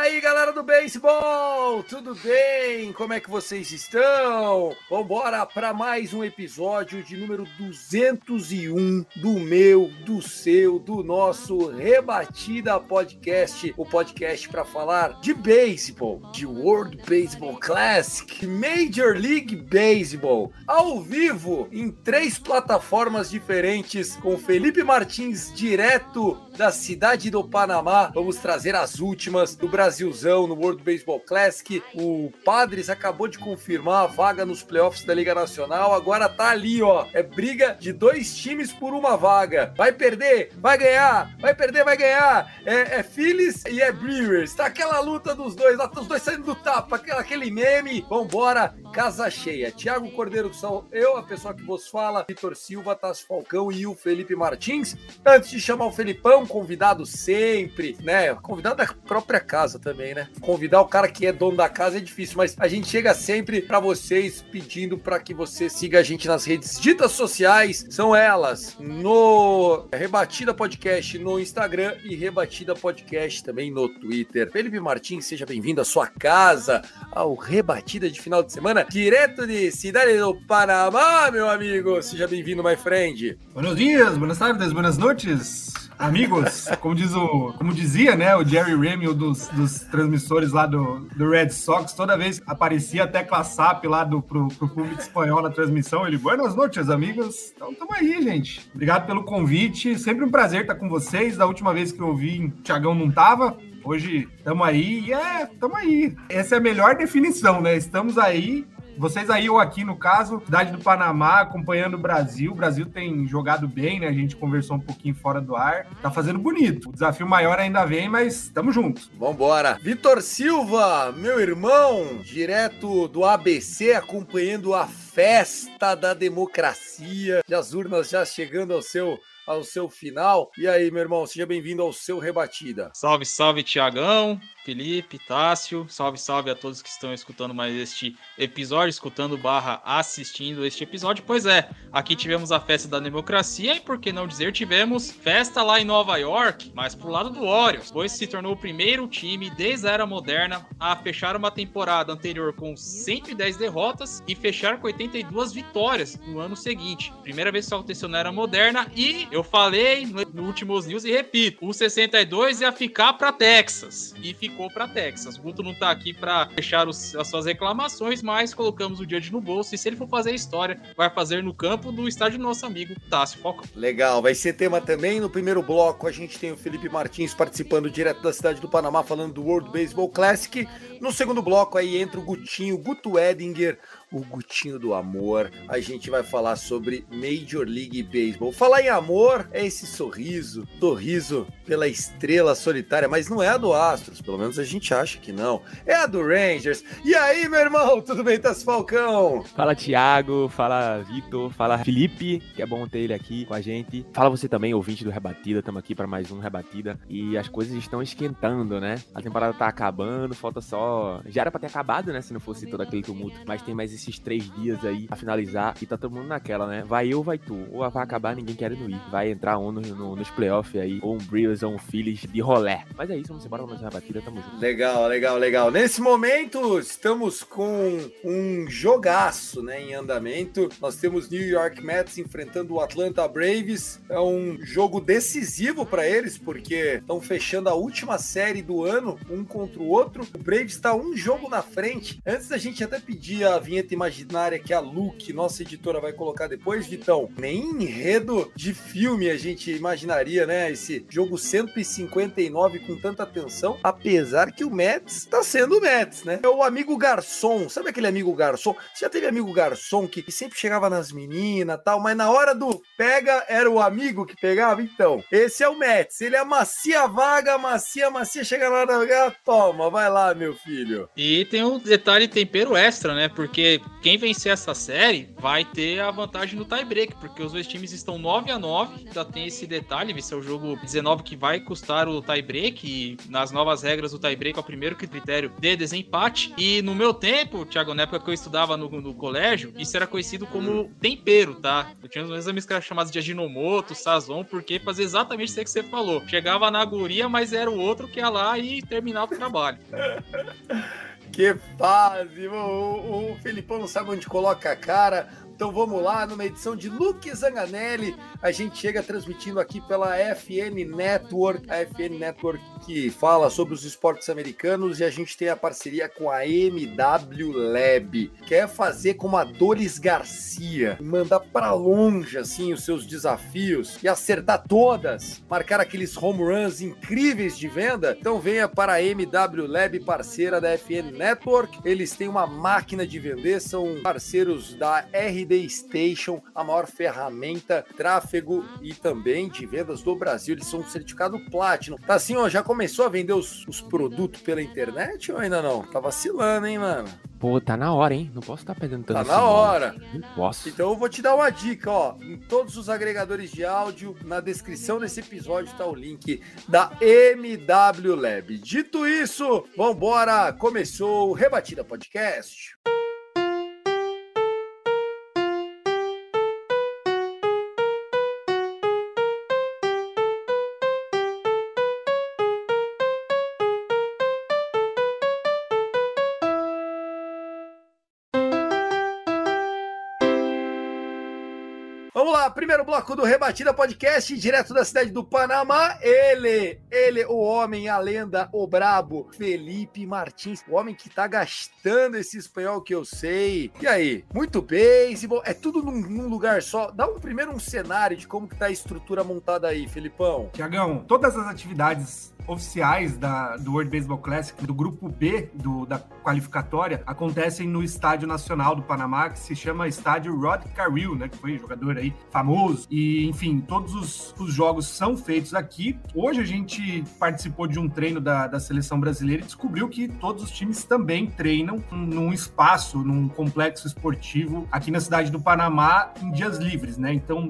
Aí, galera do beisebol, tudo bem? Como é que vocês estão? Vambora para mais um episódio de número 201 do meu, do seu, do nosso Rebatida Podcast, o podcast para falar de beisebol, de World Baseball Classic, Major League Baseball, ao vivo em três plataformas diferentes com Felipe Martins direto da cidade do Panamá. Vamos trazer as últimas do Brasilzão no World Baseball Classic. O Padres acabou de confirmar a vaga nos playoffs da Liga Nacional. Agora tá ali, ó. É briga de dois times por uma vaga. Vai perder, vai ganhar. Vai perder, vai ganhar. É, é Phillies e é Brewers. Tá aquela luta dos dois, lá os dois saindo do tapa, aquele, aquele meme. Vambora, casa cheia. Tiago Cordeiro, que sou eu, a pessoa que vos fala, Vitor Silva, Tassi Falcão e o Felipe Martins. Antes de chamar o Felipão, convidado sempre, né? Convidado da própria casa também, né? Convidar o cara que é dono da casa é difícil, mas a gente chega sempre para vocês pedindo para que você siga a gente nas redes ditas sociais. São elas no Rebatida Podcast no Instagram e Rebatida Podcast também no Twitter. Felipe Martins, seja bem-vindo à sua casa, ao Rebatida de final de semana, direto de Cidade do Panamá, meu amigo. Seja bem-vindo, my friend. Buenos dias, buenas tardes, buenas noites, amigos. Como, diz o, como dizia né, o Jerry Remy, dos, dos transmissores lá do, do Red Sox, toda vez aparecia a tecla SAP lá do, pro, pro público espanhol na transmissão, ele, buenas noites, amigos. Então, tamo aí, gente. Obrigado pelo convite. Sempre um prazer estar com vocês. Da última vez que eu vi, o Thiagão não tava. Hoje estamos aí e é, estamos aí. Essa é a melhor definição, né? Estamos aí vocês aí ou aqui no caso, cidade do Panamá, acompanhando o Brasil. O Brasil tem jogado bem, né? A gente conversou um pouquinho fora do ar. Tá fazendo bonito. O desafio maior ainda vem, mas tamo junto. Vambora. Vitor Silva, meu irmão, direto do ABC, acompanhando a festa da democracia. E as urnas já chegando ao seu ao seu final. E aí, meu irmão, seja bem-vindo ao seu Rebatida. Salve, salve, Tiagão, Felipe, Tássio. Salve, salve a todos que estão escutando mais este episódio, escutando barra assistindo este episódio. Pois é, aqui tivemos a festa da democracia e, por que não dizer, tivemos festa lá em Nova York, mas pro lado do Orioles, pois se tornou o primeiro time desde a era moderna a fechar uma temporada anterior com 110 derrotas e fechar com 82 vitórias no ano seguinte. Primeira vez que isso aconteceu na era moderna e eu falei no, últimos news e repito, o 62 ia ficar para Texas e ficou para Texas. Guto não tá aqui para fechar os, as suas reclamações, mas colocamos o Judge no bolso e se ele for fazer a história, vai fazer no campo do estádio do nosso amigo Tássio Falcão. Legal, vai ser tema também. No primeiro bloco, a gente tem o Felipe Martins participando direto da cidade do Panamá, falando do World Baseball Classic. No segundo bloco, aí entra o Gutinho, Guto Edinger, o Gutinho do Amor. A gente vai falar sobre Major League Baseball. Falar em amor é esse sorriso, sorriso pela estrela solitária, mas não é a do Astros, pelo menos a gente acha que não. É a do Rangers. E aí, meu irmão, tudo bem, Tassi Falcão? Fala Thiago, fala Vitor, fala Felipe, que é bom ter ele aqui com a gente. Fala você também, ouvinte do Rebatida, estamos aqui para mais um Rebatida e as coisas estão esquentando, né? A temporada tá acabando, falta só. Já era para ter acabado, né? Se não fosse todo aquele tumulto, mas tem mais esses três dias aí a finalizar e tá todo mundo naquela, né? Vai eu, vai tu. Ou vai acabar, ninguém querendo ir. Vai entrar um no, no, nos playoffs aí, ou um Brewers ou um Phillies de rolé. Mas é isso, vamos embora mais uma batida, tamo junto. Legal, legal, legal. Nesse momento, estamos com um jogaço, né, em andamento. Nós temos New York Mets enfrentando o Atlanta Braves. É um jogo decisivo para eles, porque estão fechando a última série do ano, um contra o outro. O Braves está um jogo na frente. Antes da gente até pedir a vinheta imaginária que a Luke, nossa editora, vai colocar depois, Vitão, nem enredo de filme a gente imaginaria, né? Esse jogo 159 com tanta atenção, apesar que o Mets tá sendo o Mets, né? É o amigo garçom, sabe aquele amigo garçom? Você já teve amigo garçom que, que sempre chegava nas meninas tal, mas na hora do pega era o amigo que pegava? Então, esse é o Mets, ele amacia a vaga, amacia, amacia, chega na hora da toma, vai lá, meu filho. E tem um detalhe tempero extra, né? Porque quem vencer essa série vai ter a vantagem no tie-break, porque os dois times estão 9 a 9 já tem esse detalhe, vai ser o jogo 19 que vai custar o tie-break, e nas novas regras o tie-break é o primeiro critério de desempate. E no meu tempo, Thiago, na época que eu estudava no, no colégio, isso era conhecido como tempero, tá? Eu tinha exames que eram chamados de aginomoto, sazon, porque fazia exatamente isso que você falou. Chegava na guria, mas era o outro que ia lá e terminava o trabalho. Que fase! O, o, o Felipão não sabe onde coloca a cara. Então vamos lá, numa edição de Luke Zanganelli, a gente chega transmitindo aqui pela FN Network, a FN Network que fala sobre os esportes americanos e a gente tem a parceria com a MW Lab. Quer fazer como a Doris Garcia, mandar para longe assim os seus desafios e acertar todas, marcar aqueles home runs incríveis de venda? Então venha para a MW Lab, parceira da FN Network. Eles têm uma máquina de vender, são parceiros da RD Station, a maior ferramenta tráfego e também de vendas do Brasil. Eles são um certificado Platinum. Tá assim, ó, já começou a vender os, os produtos pela internet ou ainda não? Tá vacilando, hein, mano? Pô, tá na hora, hein? Não posso estar perdendo tanto Tá assim, na hora. Não posso. Então eu vou te dar uma dica, ó. Em todos os agregadores de áudio, na descrição desse episódio tá o link da MW Lab. Dito isso, vambora! Começou o Rebatida Podcast. Primeiro bloco do Rebatida Podcast, direto da cidade do Panamá. Ele, ele, o homem, a lenda, o brabo, Felipe Martins. O homem que tá gastando esse espanhol que eu sei. E aí, muito bem, é tudo num, num lugar só. Dá um primeiro um cenário de como que tá a estrutura montada aí, Felipão. Tiagão, todas as atividades oficiais da, do World Baseball Classic, do grupo B do, da qualificatória, acontecem no Estádio Nacional do Panamá, que se chama Estádio Rod Carril, né? Que foi jogador aí famoso. E, enfim, todos os, os jogos são feitos aqui. Hoje a gente participou de um treino da, da seleção brasileira e descobriu que todos os times também treinam num espaço, num complexo esportivo aqui na cidade do Panamá em dias livres, né? Então,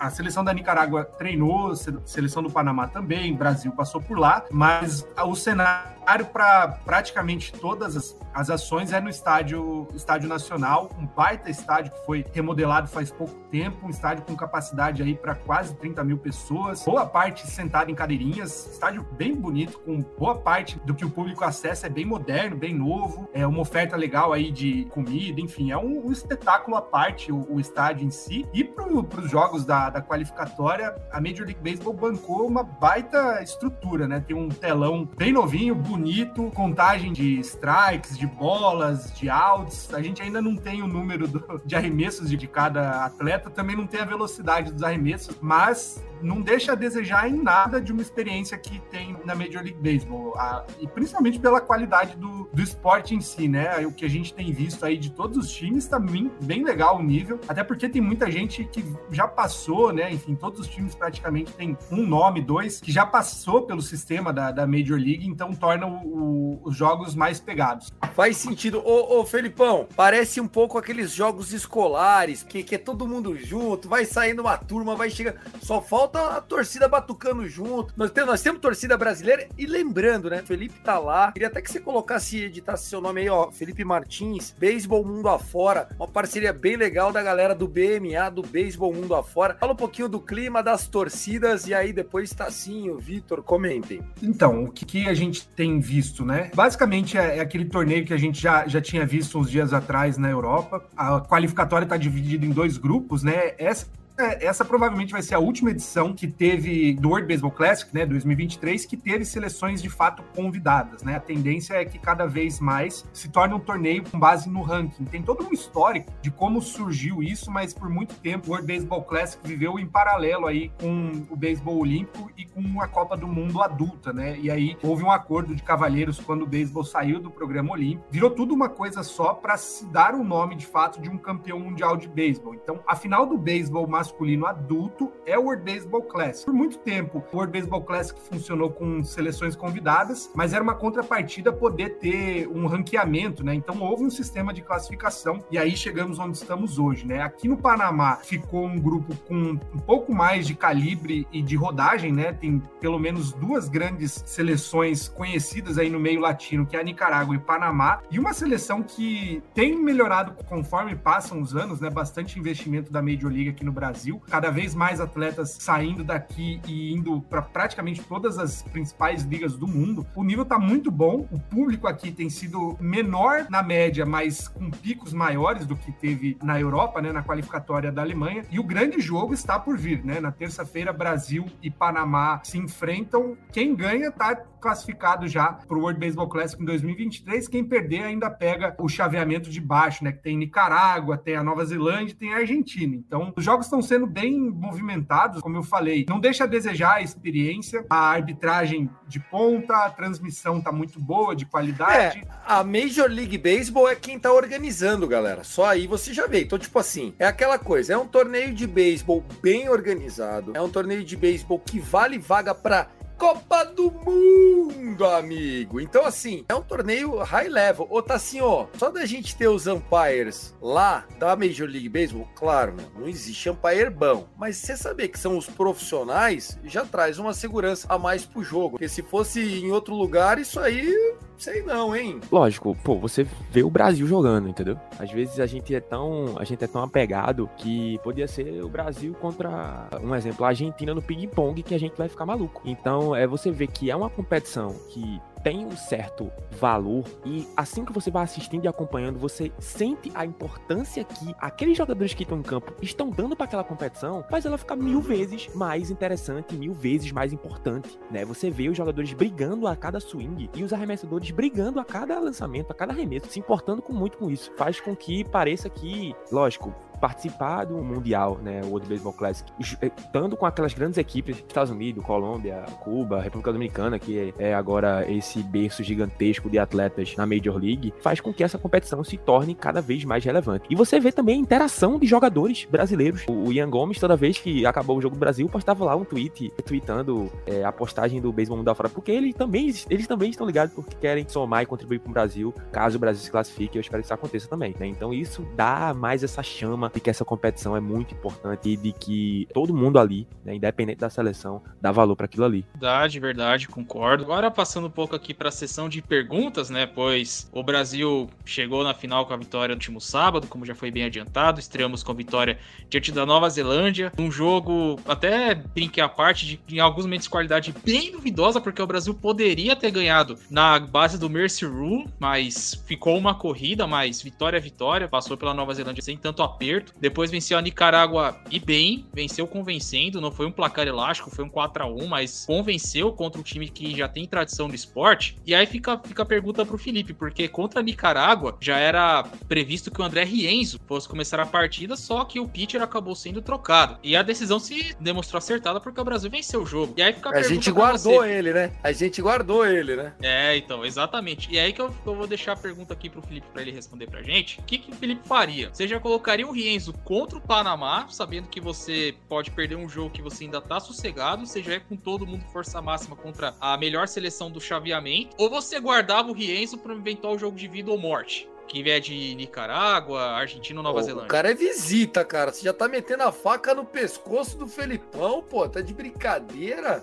a seleção da Nicarágua treinou, a seleção do Panamá também, Brasil passou por lá, mas o cenário para praticamente todas as, as ações é no estádio, estádio Nacional, um baita estádio que foi remodelado faz pouco tempo, um estádio com capacidade aí para quase 30 mil pessoas, boa parte sentada em cadeirinhas, estádio bem bonito, com boa parte do que o público acessa é bem moderno, bem novo, é uma oferta legal aí de comida, enfim, é um, um espetáculo à parte o, o, estádio em si. E para os jogos da, da qualificatória, a Major League Baseball bancou uma baita estrutura, né? Tem um telão bem novinho, bonito, contagem de strikes, de bolas, de outs. A gente ainda não tem o número do, de arremessos de cada atleta, também não tem a velocidade dos arremessos, mas não deixa a desejar em nada de uma experiência que tem na Major League Baseball, a, e principalmente pela qualidade do, do esporte em si, né? O que a gente tem visto aí de todos os times tá bem, bem legal o nível, até porque tem muita gente que já passou, né? Enfim, todos os times praticamente tem um nome, dois, que já passou pelo sistema da, da Major League, então torna o, o, os jogos mais pegados. Faz sentido. Ô, ô, Felipão, parece um pouco aqueles jogos escolares, que, que é todo mundo junto, vai saindo uma turma, vai chegando. Só falta a torcida batucando junto. Nós temos, nós temos torcida brasileira e lembrando, né? Felipe tá lá. Queria até que você colocasse, editasse seu nome aí, ó. Felipe Martins, Beisebol Mundo Afora. Uma parceria bem legal da galera do BMA, do Beisebol Mundo Afora. Fala um pouquinho do clima das torcidas e aí depois Tacinho, Vitor, comentem. Então, o que, que, a gente tem visto, né? Basicamente é, é, aquele torneio que a gente já, já tinha visto uns dias atrás na Europa. A qualificatória tá dividida em dois grupos, né? Essa essa provavelmente vai ser a última edição que teve do World Baseball Classic, né, 2023, que teve seleções de fato convidadas, né? A tendência é que cada vez mais se torne um torneio com base no ranking. Tem todo um histórico de como surgiu isso, mas por muito tempo o World Baseball Classic viveu em paralelo aí com o beisebol olímpico e com a Copa do Mundo adulta, né? E aí houve um acordo de cavalheiros quando o beisebol saiu do programa olímpico. Virou tudo uma coisa só para se dar o nome de fato de um campeão mundial de beisebol. Então, a final do beisebol masculino adulto é o World Baseball Classic. Por muito tempo, o World Baseball Classic funcionou com seleções convidadas, mas era uma contrapartida poder ter um ranqueamento, né? Então houve um sistema de classificação e aí chegamos onde estamos hoje, né? Aqui no Panamá ficou um grupo com um pouco mais de calibre e de rodagem, né? Tem pelo menos duas grandes seleções conhecidas aí no meio latino, que é a Nicarágua e Panamá, e uma seleção que tem melhorado conforme passam os anos, né? Bastante investimento da Major League aqui no Brasil, cada vez mais atletas saindo daqui e indo para praticamente todas as principais ligas do mundo. O nível tá muito bom, o público aqui tem sido menor na média, mas com picos maiores do que teve na Europa, né? Na qualificatória da Alemanha. E o grande jogo está por vir, né? Na terça-feira, Brasil e Panamá se enfrentam. Quem ganha tá classificado já para o World Baseball Classic em 2023. Quem perder ainda pega o chaveamento de baixo, né? Que tem Nicarágua, tem a Nova Zelândia, tem a Argentina. Então, os jogos estão sendo bem movimentados, como eu falei. Não deixa a desejar a experiência, a arbitragem de ponta, a transmissão tá muito boa, de qualidade. É, a Major League Baseball é quem tá organizando, galera. Só aí você já vê. Então, tipo assim, é aquela coisa, é um torneio de beisebol bem organizado, é um torneio de beisebol que vale vaga para Copa do Mundo, amigo. Então, assim, é um torneio high level. Ô, ó, só da gente ter os umpires lá da Major League Baseball, claro, né? Não existe umpire bom. Mas você saber que são os profissionais já traz uma segurança a mais pro jogo. Porque se fosse em outro lugar, isso aí Sei não, hein? Lógico, pô, você vê o Brasil jogando, entendeu? Às vezes a gente é tão, a gente é tão apegado que podia ser o Brasil contra, um exemplo, a Argentina no ping-pong que a gente vai ficar maluco. Então, é você vê que é uma competição que tem um certo valor e assim que você vai assistindo e acompanhando, você sente a importância que aqueles jogadores que estão em campo estão dando para aquela competição, faz ela ficar mil vezes mais interessante, mil vezes mais importante, né? Você vê os jogadores brigando a cada swing e os arremessadores brigando a cada lançamento, a cada arremesso, se importando com muito com isso. Faz com que pareça que, lógico, participar do Mundial, né, o World Baseball Classic, estando com aquelas grandes equipes, Estados Unidos, Colômbia, Cuba, República Dominicana, que é agora esse berço gigantesco de atletas na Major League, faz com que essa competição se torne cada vez mais relevante. E você vê também a interação de jogadores brasileiros. O Ian Gomes, toda vez que acabou o jogo do Brasil, postava lá um tweet, tweetando é, a postagem do Baseball Mundial fora, porque ele também, eles também estão ligados porque querem somar e contribuir para o Brasil, caso o Brasil se classifique, eu espero que isso aconteça também, né? Então isso dá mais essa chama de que essa competição é muito importante e de que todo mundo ali, né, independente da seleção, dá valor para aquilo ali. Verdade, verdade, concordo. Agora passando um pouco aqui para a sessão de perguntas, né? Pois o Brasil chegou na final com a vitória no último sábado, como já foi bem adiantado. Estreamos com a vitória diante da Nova Zelândia. Um jogo, até brinquei a parte, de, em alguns momentos de qualidade bem duvidosa, porque o Brasil poderia ter ganhado na base do Mercy Rule, mas ficou uma corrida, mas vitória vitória, passou pela Nova Zelândia sem tanto aperto. Depois venceu a Nicarágua e bem, venceu convencendo, não foi um placar elástico, foi um 4 a 1 mas convenceu contra um time que já tem tradição do esporte. E aí fica, fica a pergunta pro Felipe, porque contra a Nicarágua já era previsto que o André Rienzo fosse começar a partida, só que o pitcher acabou sendo trocado. E a decisão se demonstrou acertada porque o Brasil venceu o jogo. E aí fica a, a gente guardou você. ele, né? A gente guardou ele, né? É, então, exatamente. E aí que eu, eu vou deixar a pergunta aqui pro Felipe para ele responder pra gente. O que, que o Felipe faria? Você já colocaria o Rienzo Enzo contra o Panamá, sabendo que você pode perder um jogo que você ainda tá sossegado, você já é com todo mundo força máxima contra a melhor seleção do chaveamento, ou você guardava o Rienzo para inventar o jogo de vida ou morte? que vier de Nicarágua, Argentina ou Nova pô, Zelândia. O cara é visita, cara. Você já tá metendo a faca no pescoço do Felipão, pô. Tá de brincadeira.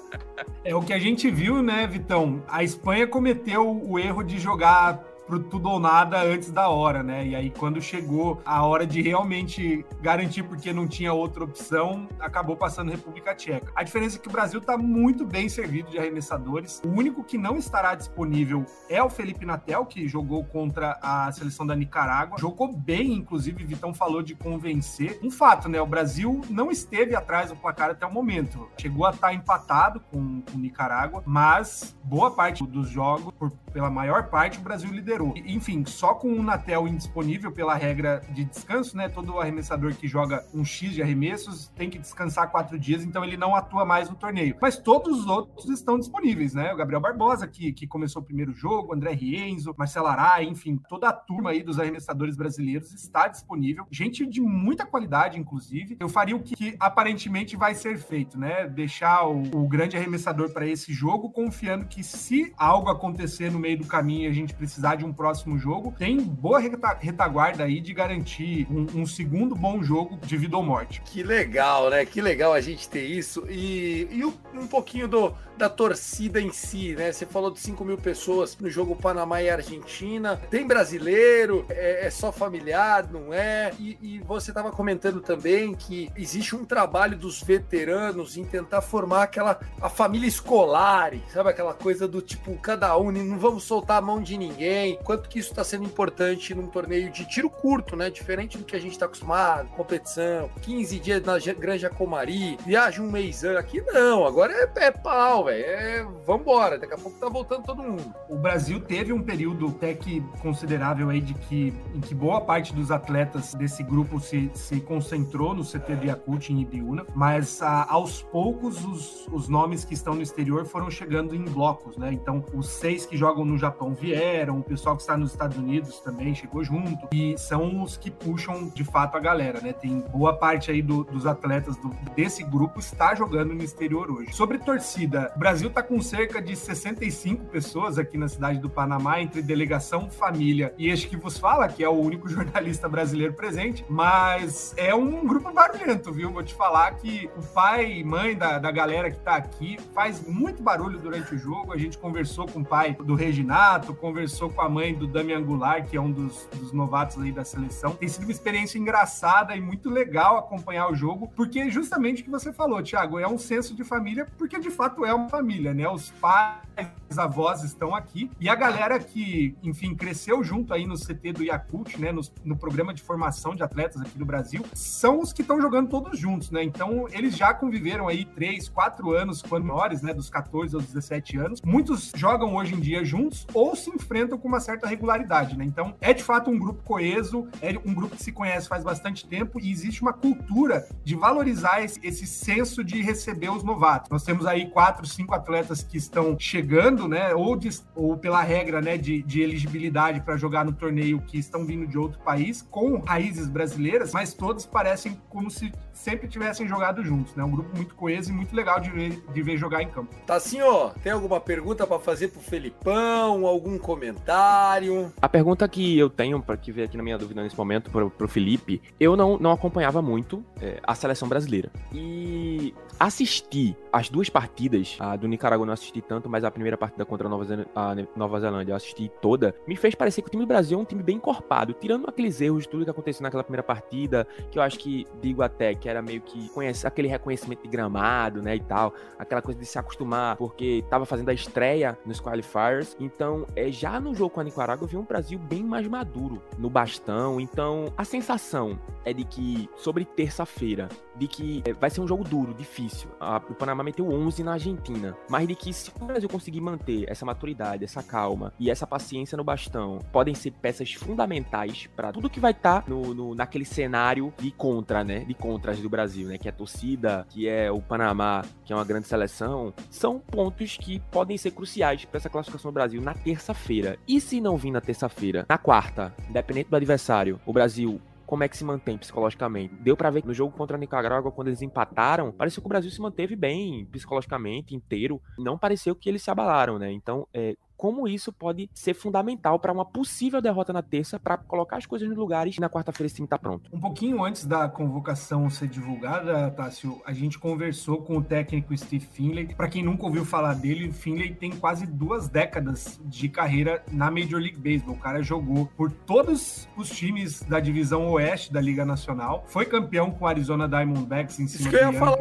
É o que a gente viu, né, Vitão? A Espanha cometeu o erro de jogar pro tudo ou nada antes da hora, né? E aí, quando chegou a hora de realmente garantir porque não tinha outra opção, acabou passando República Tcheca. A diferença é que o Brasil está muito bem servido de arremessadores. O único que não estará disponível é o Felipe Natel, que jogou contra a seleção da Nicarágua. Jogou bem, inclusive, Vitão falou de convencer. Um fato, né? O Brasil não esteve atrás do placar até o momento. Chegou a estar empatado com o Nicarágua, mas boa parte dos jogos, por, pela maior parte, o Brasil liderou. Enfim, só com o Natel indisponível pela regra de descanso, né? Todo arremessador que joga um X de arremessos tem que descansar quatro dias, então ele não atua mais no torneio. Mas todos os outros estão disponíveis, né? O Gabriel Barbosa, que, que começou o primeiro jogo, André Rienzo, Marcelo Arai, enfim, toda a turma aí dos arremessadores brasileiros está disponível. Gente de muita qualidade, inclusive. Eu faria o que, que aparentemente vai ser feito, né? Deixar o, o grande arremessador para esse jogo, confiando que se algo acontecer no meio do caminho e a gente precisar de um próximo jogo, tem boa retaguarda aí de garantir um, um segundo bom jogo de vida ou morte. Que legal, né? Que legal a gente ter isso. E, e um pouquinho do, da torcida em si, né? Você falou de 5 mil pessoas no jogo Panamá e Argentina. Tem brasileiro, é, é só familiar, não é? E, e você estava comentando também que existe um trabalho dos veteranos em tentar formar aquela a família escolar, sabe? Aquela coisa do tipo, cada um, não vamos soltar a mão de ninguém. Quanto que isso está sendo importante num torneio de tiro curto, né? Diferente do que a gente está acostumado, competição, 15 dias na Granja Comari, viaja um mês aqui não, agora é, é pau, velho. É, vambora, daqui a pouco tá voltando todo mundo. O Brasil teve um período até que considerável aí de que em que boa parte dos atletas desse grupo se, se concentrou no CT de Yakult em Ibiúna, mas a, aos poucos os, os nomes que estão no exterior foram chegando em blocos, né? Então, os seis que jogam no Japão vieram, o pessoal que está nos Estados Unidos também chegou junto, e são os que puxam de fato a galera, né? Tem boa parte aí do, dos atletas do, desse grupo está jogando no exterior hoje. Sobre torcida, o Brasil está com cerca de 65 pessoas aqui na cidade do Panamá, entre delegação, família e este que vos fala, que é o único jornalista brasileiro presente, mas é um grupo barulhento, viu? Vou te falar que o pai e mãe da, da galera que está aqui faz muito barulho durante o jogo. A gente conversou com o pai do Reginato, conversou com a mãe do Damian Goulart, que é um dos, dos novatos aí da seleção. Tem sido uma experiência engraçada e muito legal acompanhar o jogo, porque justamente o que você falou, Thiago, é um senso de família, porque de fato é uma família, né? Os pais, avós estão aqui e a galera que, enfim, cresceu junto aí no CT do Yakult, né? No, no programa de formação de atletas aqui no Brasil, são os que estão jogando todos juntos, né? Então eles já conviveram aí três, quatro anos quando menores, né? Dos 14 aos 17 anos. Muitos jogam hoje em dia juntos ou se enfrentam com uma certa regularidade, né? Então é de fato um grupo coeso, é um grupo que se conhece faz bastante tempo e existe uma cultura de valorizar esse, esse senso de receber os novatos. Nós temos aí quatro, cinco atletas que estão chegando, né? Ou, de, ou pela regra, né, de, de elegibilidade para jogar no torneio que estão vindo de outro país, com raízes brasileiras, mas todos parecem como se sempre tivessem jogado juntos, né? Um grupo muito coeso e muito legal de ver, de ver jogar em campo. Tá assim, ó. Tem alguma pergunta para fazer pro Felipão? Algum comentário? A pergunta que eu tenho para que ver aqui na minha dúvida nesse momento pro, pro Felipe, eu não, não acompanhava muito é, a seleção brasileira. E assisti as duas partidas, a do Nicarágua não assisti tanto, mas a primeira partida contra a Nova, Zel a Nova Zelândia eu assisti toda, me fez parecer que o time do Brasil é um time bem encorpado, tirando aqueles erros de tudo que aconteceu naquela primeira partida, que eu acho que digo até que era meio que conhece aquele reconhecimento de gramado, né, e tal, aquela coisa de se acostumar, porque tava fazendo a estreia nos qualifiers, então é, já no jogo com a Nicarágua eu vi um Brasil bem mais maduro no bastão, então a sensação é de que sobre terça-feira, de que é, vai ser um jogo duro, difícil, difícil. A, o Panamá meteu 11 na Argentina. Mas de que se o Brasil conseguir manter essa maturidade, essa calma e essa paciência no bastão, podem ser peças fundamentais para tudo que vai estar tá no, no, naquele cenário de contra, né? De contras do Brasil, né? Que é a torcida, que é o Panamá, que é uma grande seleção. São pontos que podem ser cruciais para essa classificação do Brasil na terça-feira. E se não vir na terça-feira, na quarta, independente do adversário, o Brasil como é que se mantém psicologicamente. Deu para ver no jogo contra a Nicarágua, quando eles empataram, pareceu que o Brasil se manteve bem psicologicamente, inteiro. Não pareceu que eles se abalaram, né? Então, é, como isso pode ser fundamental para uma possível derrota na terça, para colocar as coisas nos lugares e na quarta-feira esse time tá pronto. Um pouquinho antes da convocação ser divulgada, Tássio, a gente conversou com o técnico Steve Finlay. Para quem nunca ouviu falar dele, o Finlay tem quase duas décadas de carreira na Major League Baseball. O cara jogou por todos os times da divisão oeste da Liga Nacional, foi campeão com o Arizona Diamondbacks em cima Isso que eu ia falar,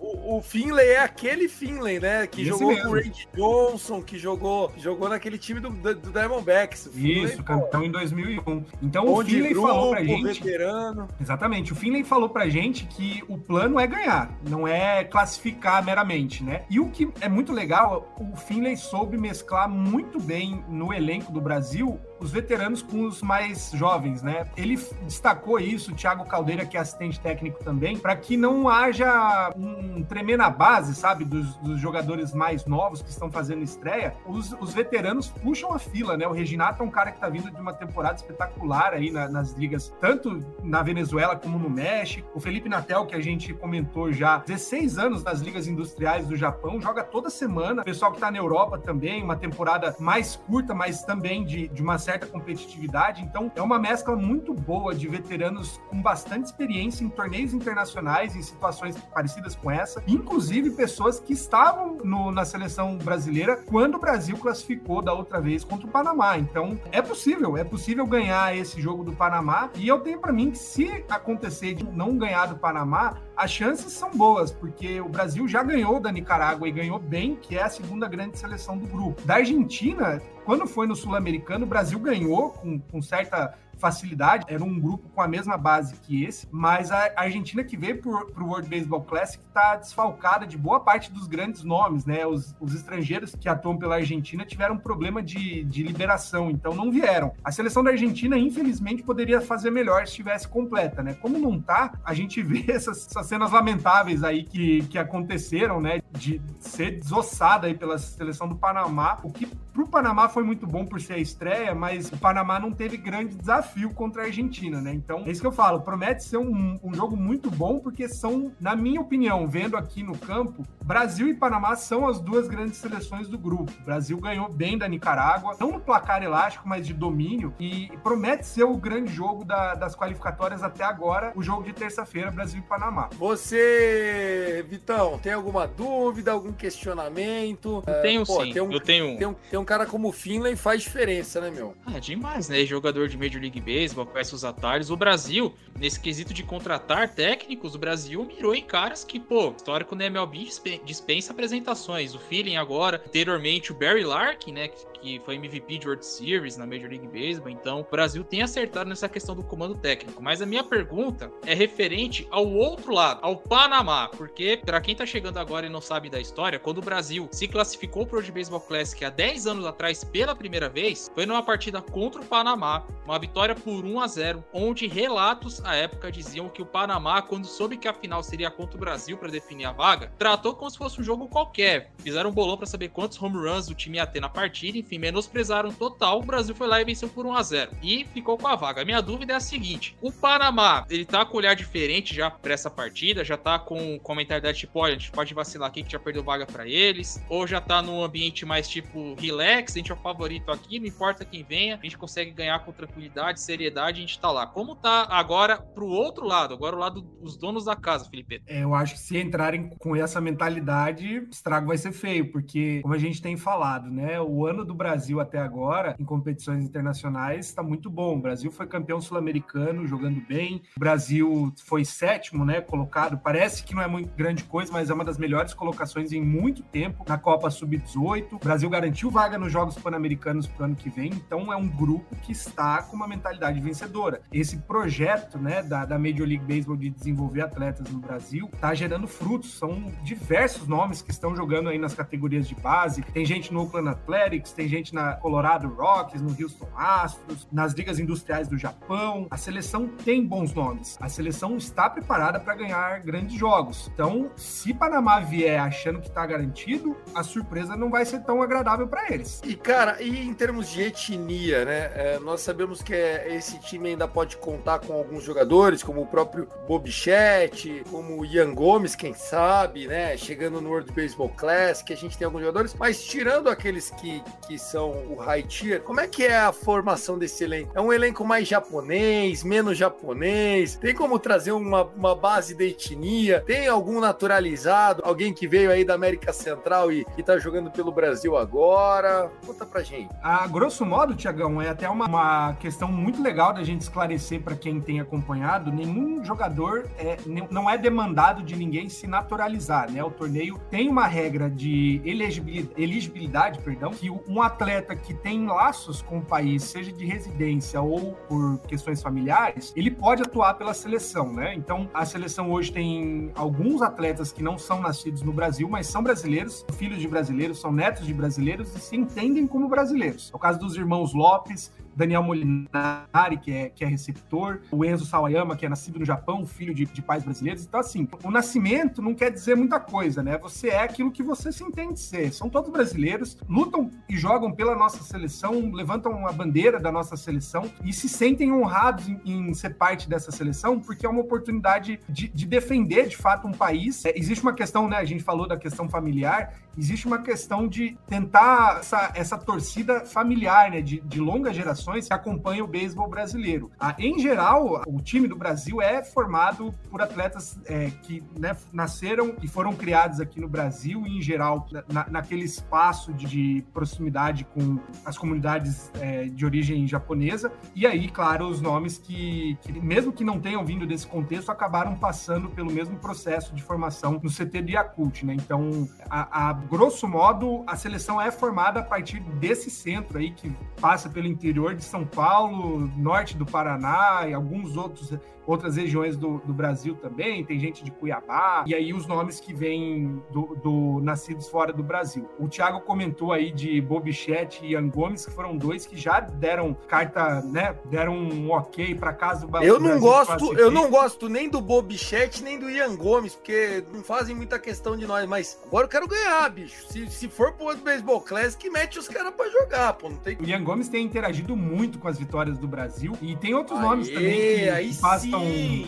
o, o Finlay é aquele Finlay, né? Que Esse jogou mesmo. com o Randy Johnson, que jogou, jogou naquele time do, do, do Diamondbacks. Isso, campeão em 2001. Então bom o de Finlay grupo, falou pra gente veterano. Exatamente. O Finlay falou pra gente que o plano é ganhar, não é classificar meramente, né? E o que é muito legal, o Finlay soube mesclar muito bem no elenco do Brasil os veteranos com os mais jovens, né? Ele destacou isso, o Thiago Caldeira, que é assistente técnico também, para que não haja um tremer na base, sabe, dos, dos jogadores mais novos que estão fazendo estreia. Os, os veteranos puxam a fila, né? O Reginato é um cara que tá vindo de uma temporada espetacular aí na- nas ligas, tanto na Venezuela como no México. O Felipe Natel, que a gente comentou já, 16 anos nas ligas industriais do Japão, joga toda semana. O pessoal que tá na Europa também, uma temporada mais curta, mas também de, de uma certa competitividade. Então, é uma mescla muito boa de veteranos com bastante experiência em torneios internacionais, em situações parecidas com essa, inclusive pessoas que estavam no- na seleção brasileira quando o Brasil classificou da outra vez contra o Panamá. Então, é possível, é possível ganhar esse jogo do Panamá. E eu tenho para mim que se acontecer de não ganhar do Panamá, as chances são boas, porque o Brasil já ganhou da Nicarágua e ganhou bem, que é a segunda grande seleção do grupo. Da Argentina, quando foi no Sul-Americano, o Brasil ganhou com, com certa facilidade, era um grupo com a mesma base que esse, mas a Argentina que veio para o World Baseball Classic está desfalcada de boa parte dos grandes nomes, né? Os, os estrangeiros que atuam pela Argentina tiveram problema de, de liberação, então não vieram. A seleção da Argentina, infelizmente, poderia fazer melhor se estivesse completa, né? Como não tá, a gente vê essas, essas cenas lamentáveis aí que, que aconteceram, né? De ser desossada aí pela seleção do Panamá, o que pro Panamá foi muito bom por ser a estreia, mas o Panamá não teve grande desafio contra a Argentina, né? Então, é isso que eu falo, promete ser um, um jogo muito bom, porque são, na minha opinião, vendo aqui no campo, Brasil e Panamá são as duas grandes seleções do grupo. O Brasil ganhou bem da Nicarágua, não no placar elástico, mas de domínio, e promete ser o grande jogo da- das qualificatórias até agora, o jogo de terça-feira, Brasil e Panamá. Você, Vitão, tem alguma dúvida, algum questionamento? Eu tenho É, pô, sim, Tem um, eu tenho. tem, um, tem um cara como o Finlay faz diferença, né, meu? Ah, demais, né? Jogador de Major League Baseball, conhece os atalhos. O Brasil, nesse quesito de contratar técnicos, o Brasil mirou em caras que, pô, histórico na MLB dispe- dispensa apresentações. O Feeling agora, anteriormente o Barry Larkin, né? Que que foi MVP de World Series na Major League Baseball. Então, o Brasil tem acertado nessa questão do comando técnico. Mas a minha pergunta é referente ao outro lado, ao Panamá. Porque, pra quem tá chegando agora e não sabe da história, quando o Brasil se classificou pro World Baseball Classic há 10 anos atrás pela primeira vez, foi numa partida contra o Panamá, uma vitória por 1 a 0, onde relatos à época diziam que o Panamá, quando soube que a final seria contra o Brasil para definir a vaga, tratou como se fosse um jogo qualquer. Fizeram um bolão para saber quantos home runs o time ia ter na partida, enfim, menosprezaram total. O Brasil foi lá e venceu por 1 a 0 e ficou com a vaga. A minha dúvida é a seguinte: o Panamá, ele tá com olhar diferente já para essa partida, já tá com, com a mentalidade tipo, olha, a gente pode vacilar aqui que já perdeu vaga para eles, ou já tá num ambiente mais tipo relax, a gente é o favorito aqui, não importa quem venha, a gente consegue ganhar com tranquilidade, seriedade, a gente tá lá. Como tá agora pro outro lado, agora o lado dos donos da casa, Felipe? É, Eu acho que se entrarem com essa mentalidade, estrago vai ser feio, porque, como a gente tem falado, né? O ano do Brasil até agora, em competições internacionais, está muito bom. O Brasil foi campeão sul-americano, jogando bem. O Brasil foi sétimo, né? Colocado. Parece que não é muito grande coisa, mas é uma das melhores colocações em muito tempo na Copa Sub-18. O Brasil garantiu vaga nos Jogos Pan-Americanos pro ano que vem, então é um grupo que está com uma mentalidade vencedora. Esse projeto, né, da, da Major League Baseball de desenvolver atletas no Brasil tá gerando frutos. São diversos nomes que estão jogando aí nas categorias de base. Tem gente no Oakland Athletics, tem gente na Colorado Rockies, no Houston Astros, nas ligas industriais do Japão. A seleção tem bons nomes. A seleção está preparada para ganhar grandes jogos. Então, se Panamá vier achando que está garantido, a surpresa não vai ser tão agradável para eles. E, cara, e em termos de etnia, né? é, nós sabemos que é, esse time ainda pode contar com alguns jogadores, como o próprio Bobichete, como o Ian Gomes, quem sabe, né? Chegando no World Baseball Classic, a gente tem alguns jogadores, mas tirando aqueles que, que são o high tier, como é que é a formação desse elenco? É um elenco mais japonês, menos japonês? Tem como trazer uma, uma base de etnia? Tem algum naturalizado? Alguém que veio aí da América Central e, e tá jogando pelo Brasil agora? Conta pra gente. A grosso modo, Tiagão, é até uma, uma questão muito legal da gente esclarecer para quem tem acompanhado. Nenhum jogador é, não é demandado de ninguém se naturalizar, né? O torneio tem uma regra de elegibilidade, elegibilidade perdão, que um atleta que tem laços com o país, seja de residência ou por questões familiares, ele pode atuar pela seleção, né? Então, a seleção hoje tem alguns atletas que não são nascidos no Brasil, mas são brasileiros, filhos de brasileiros, são netos de brasileiros e se entendem como brasileiros. É o caso dos irmãos Lopes, Daniel Molinari, que é, que é receptor, o Enzo Sawayama, que é nascido no Japão, filho de, de pais brasileiros. Então, assim, o nascimento não quer dizer muita coisa, né? Você é aquilo que você se entende ser. São todos brasileiros, lutam e jogam pela nossa seleção, levantam a bandeira da nossa seleção e se sentem honrados em, em ser parte dessa seleção, porque é uma oportunidade de, de defender, de fato, um país. É, existe uma questão, né? A gente falou da questão familiar, existe uma questão de tentar essa, essa torcida familiar, né? De, de longa geração gerações que acompanham o beisebol brasileiro. Ah, em geral, o time do Brasil é formado por atletas é, que né, nasceram e foram criados aqui no Brasil e, em geral, na, naquele espaço de, de, proximidade com as comunidades é, de origem japonesa. E aí, claro, os nomes que, que, mesmo que não tenham vindo desse contexto, acabaram passando pelo mesmo processo de formação no CT do Yakult, né? Então, a, a grosso modo, a seleção é formada a partir desse centro aí que passa pelo interior de São Paulo, norte do Paraná e alguns outros outras regiões do, do, Brasil também, tem gente de Cuiabá, e aí os nomes que vêm do, do, nascidos fora do Brasil. O Thiago comentou aí de Bobichete e Ian Gomes, que foram dois que já deram carta, né, deram um ok para casa do Eu não gosto, eu não gosto nem do Bobichete nem do Ian Gomes, porque não fazem muita questão de nós, mas agora eu quero ganhar, bicho. Se, se for pro Baseball Classic, mete os caras para jogar, pô, não tem O Ian Gomes tem interagido muito com as vitórias do Brasil e tem outros Aê, nomes também que, que passam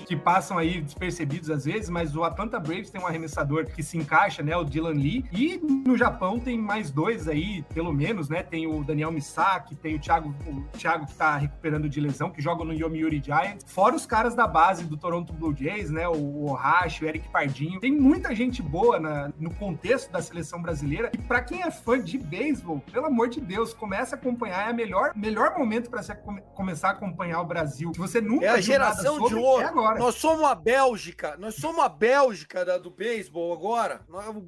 que passam aí despercebidos às vezes, mas o Atlanta Braves tem um arremessador que se encaixa, né? O Dylan Lee. E no Japão tem mais dois aí, pelo menos, né? Tem o Daniel Misaki, tem o Thiago, o Thiago que tá recuperando de lesão, que joga no Yomiuri Giants. Fora os caras da base do Toronto Blue Jays, né? O Ohashi, o Eric Pardinho. Tem muita gente boa na, no contexto da seleção brasileira. E para quem é fã de beisebol, pelo amor de Deus, comece a acompanhar. É o melhor, melhor momento para você come, começar a acompanhar o Brasil. Se você nunca é a geração sobre, de ouro. É agora. Nós somos a Bélgica, nós somos a Bélgica da, do beisebol agora.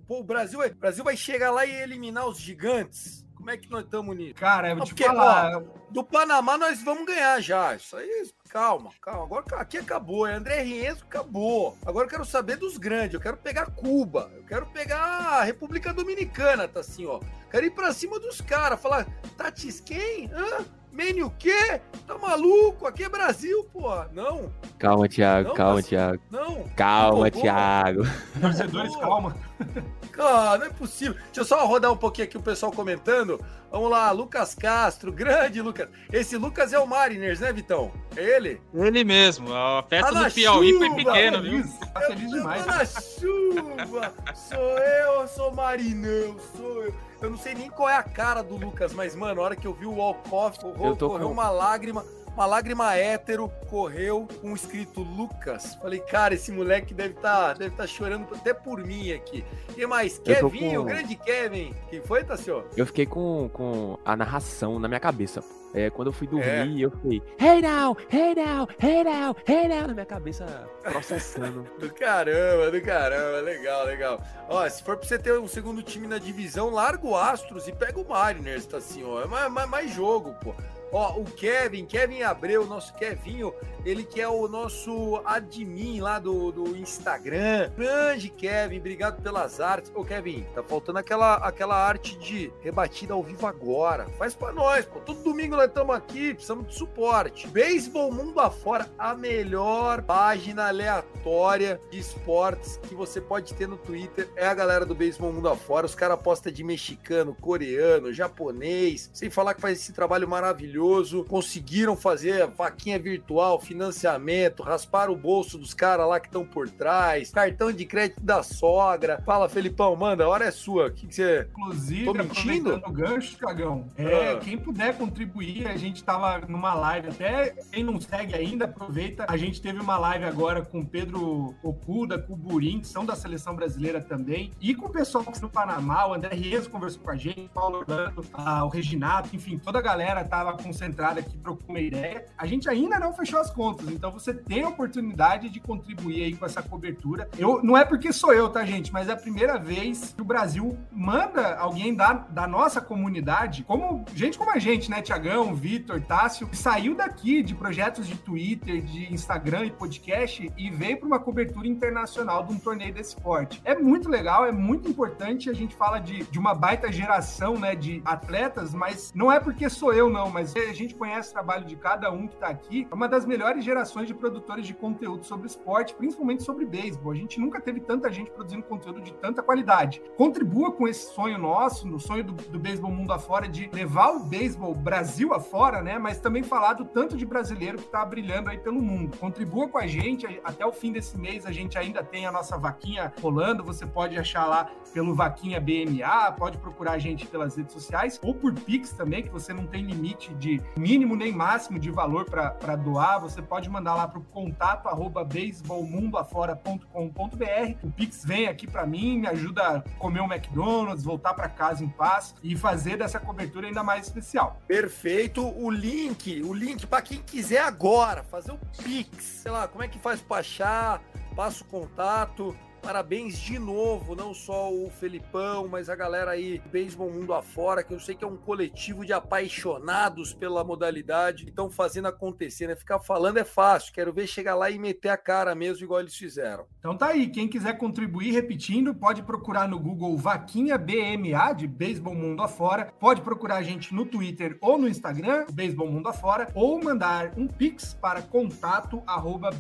O Brasil, o Brasil vai chegar lá e eliminar os gigantes. Como é que nós estamos nisso? Cara, eu vou te porque, falar. Ó, do Panamá nós vamos ganhar já. Isso aí, calma, calma. Agora aqui acabou. É André Rienzo acabou. Agora eu quero saber dos grandes. Eu quero pegar Cuba. Eu quero pegar a República Dominicana, tá assim, ó. Quero ir pra cima dos caras. Falar, Tatis quem? Hã? Mene o quê? Tá maluco? Aqui é Brasil, pô. Não. Calma, Thiago, não, calma, mas... Thiago. Não. Calma, Thiago. Torcedores, calma. Cara, não é possível. Deixa eu só rodar um pouquinho aqui o pessoal comentando. Vamos lá, Lucas Castro, grande Lucas. Esse Lucas é o Mariners, né, Vitão? É ele? Ele mesmo. A festa tá do Piauí chuva, foi pequena, viu? Tá feliz demais. Tá na chuva. sou eu, sou Marinão, sou eu. Eu não sei nem qual é a cara do Lucas, mas, mano, a hora que eu vi o Walkoff, correu, correu com... uma lágrima uma lágrima hétero correu com o escrito Lucas. Falei, cara, esse moleque deve estar tá, deve tá chorando até por mim aqui. E mais? Kevin, com... o grande Kevin. Quem foi, Tassio? Eu fiquei com, com a narração na minha cabeça. É, quando eu fui dormir, é. eu fui, hey now, hey now, hey now, hey now, na minha cabeça processando. do caramba, do caramba, legal, legal. Ó, se for pra você ter um segundo time na divisão, larga o Astros e pega o Mariners, tá assim, ó. É mais, mais, mais jogo, pô. Ó, o Kevin, Kevin Abreu, nosso Kevinho, ele que é o nosso admin lá do, do Instagram. Grande Kevin, obrigado pelas artes. Ô, Kevin, tá faltando aquela, aquela arte de rebatida ao vivo agora. Faz pra nós, pô. Todo domingo nós estamos aqui, precisamos de suporte. Beisebol Mundo Afora, a melhor página aleatória de esportes que você pode ter no Twitter é a galera do Beisebol Mundo Afora. Os caras postam de mexicano, coreano, japonês, sem falar que faz esse trabalho maravilhoso maravilhoso. Conseguiram fazer vaquinha virtual, financiamento, raspar o bolso dos caras lá que estão por trás, cartão de crédito da sogra. Fala, Felipão, manda, a hora é sua. O que, que você. Inclusive, Tô mentindo? gancho, Cagão, é, Ah. quem puder contribuir, a gente tava numa live, até quem não segue ainda, aproveita. A gente teve uma live agora com o Pedro Okuda, com o Burim, que são da seleção brasileira também, e com o pessoal que está no Panamá, o André Rienzo conversou com a gente, o Paulo Orlando, ah, o Reginato, enfim, toda a galera tava concentrada aqui para uma ideia. A gente ainda não fechou as contas, então você tem a oportunidade de contribuir aí com essa cobertura. Eu, não é porque sou eu, tá, gente? Mas é a primeira vez que o Brasil manda alguém da, da nossa comunidade, como gente como a gente, né? Tiagão, Vitor, Tássio, que saiu daqui de projetos de Twitter, de Instagram e podcast e veio para uma cobertura internacional de um torneio desse esporte. É muito legal, é muito importante. A gente fala de, de uma baita geração, né? De atletas, mas não é porque sou eu, não, mas a gente conhece o trabalho de cada um que tá aqui. É uma das melhores gerações de produtores de conteúdo sobre esporte, principalmente sobre beisebol. A gente nunca teve tanta gente produzindo conteúdo de tanta qualidade. Contribua com esse sonho nosso, no sonho do, do beisebol mundo afora, de levar o beisebol Brasil afora, né? Mas também falar do tanto de brasileiro que tá brilhando aí pelo mundo. Contribua com a gente. Até o fim desse mês a gente ainda tem a nossa vaquinha rolando. Você pode achar lá pelo Vaquinha BMA, pode procurar a gente pelas redes sociais ou por Pix também, que você não tem limite de mínimo nem máximo de valor para doar. Você pode mandar lá para o contato arroba beisbolmundoafora.com.br. O Pix vem aqui para mim, me ajuda a comer um McDonald's, voltar para casa em paz e fazer dessa cobertura ainda mais especial. Perfeito. O link, o link para quem quiser agora fazer o Pix. Sei lá, como é que faz para achar? Passa o contato. Parabéns de novo, não só o Felipão, mas a galera aí do Beisebol Mundo Afora, que eu sei que é um coletivo de apaixonados pela modalidade, que estão fazendo acontecer, né? Ficar falando é fácil, quero ver chegar lá e meter a cara mesmo, igual eles fizeram. Então tá aí, quem quiser contribuir, repetindo, pode procurar no Google Vaquinha BMA, de Beisebol Mundo Afora, pode procurar a gente no Twitter ou no Instagram, Beisebol Mundo Afora, ou mandar um pix para contato arroba.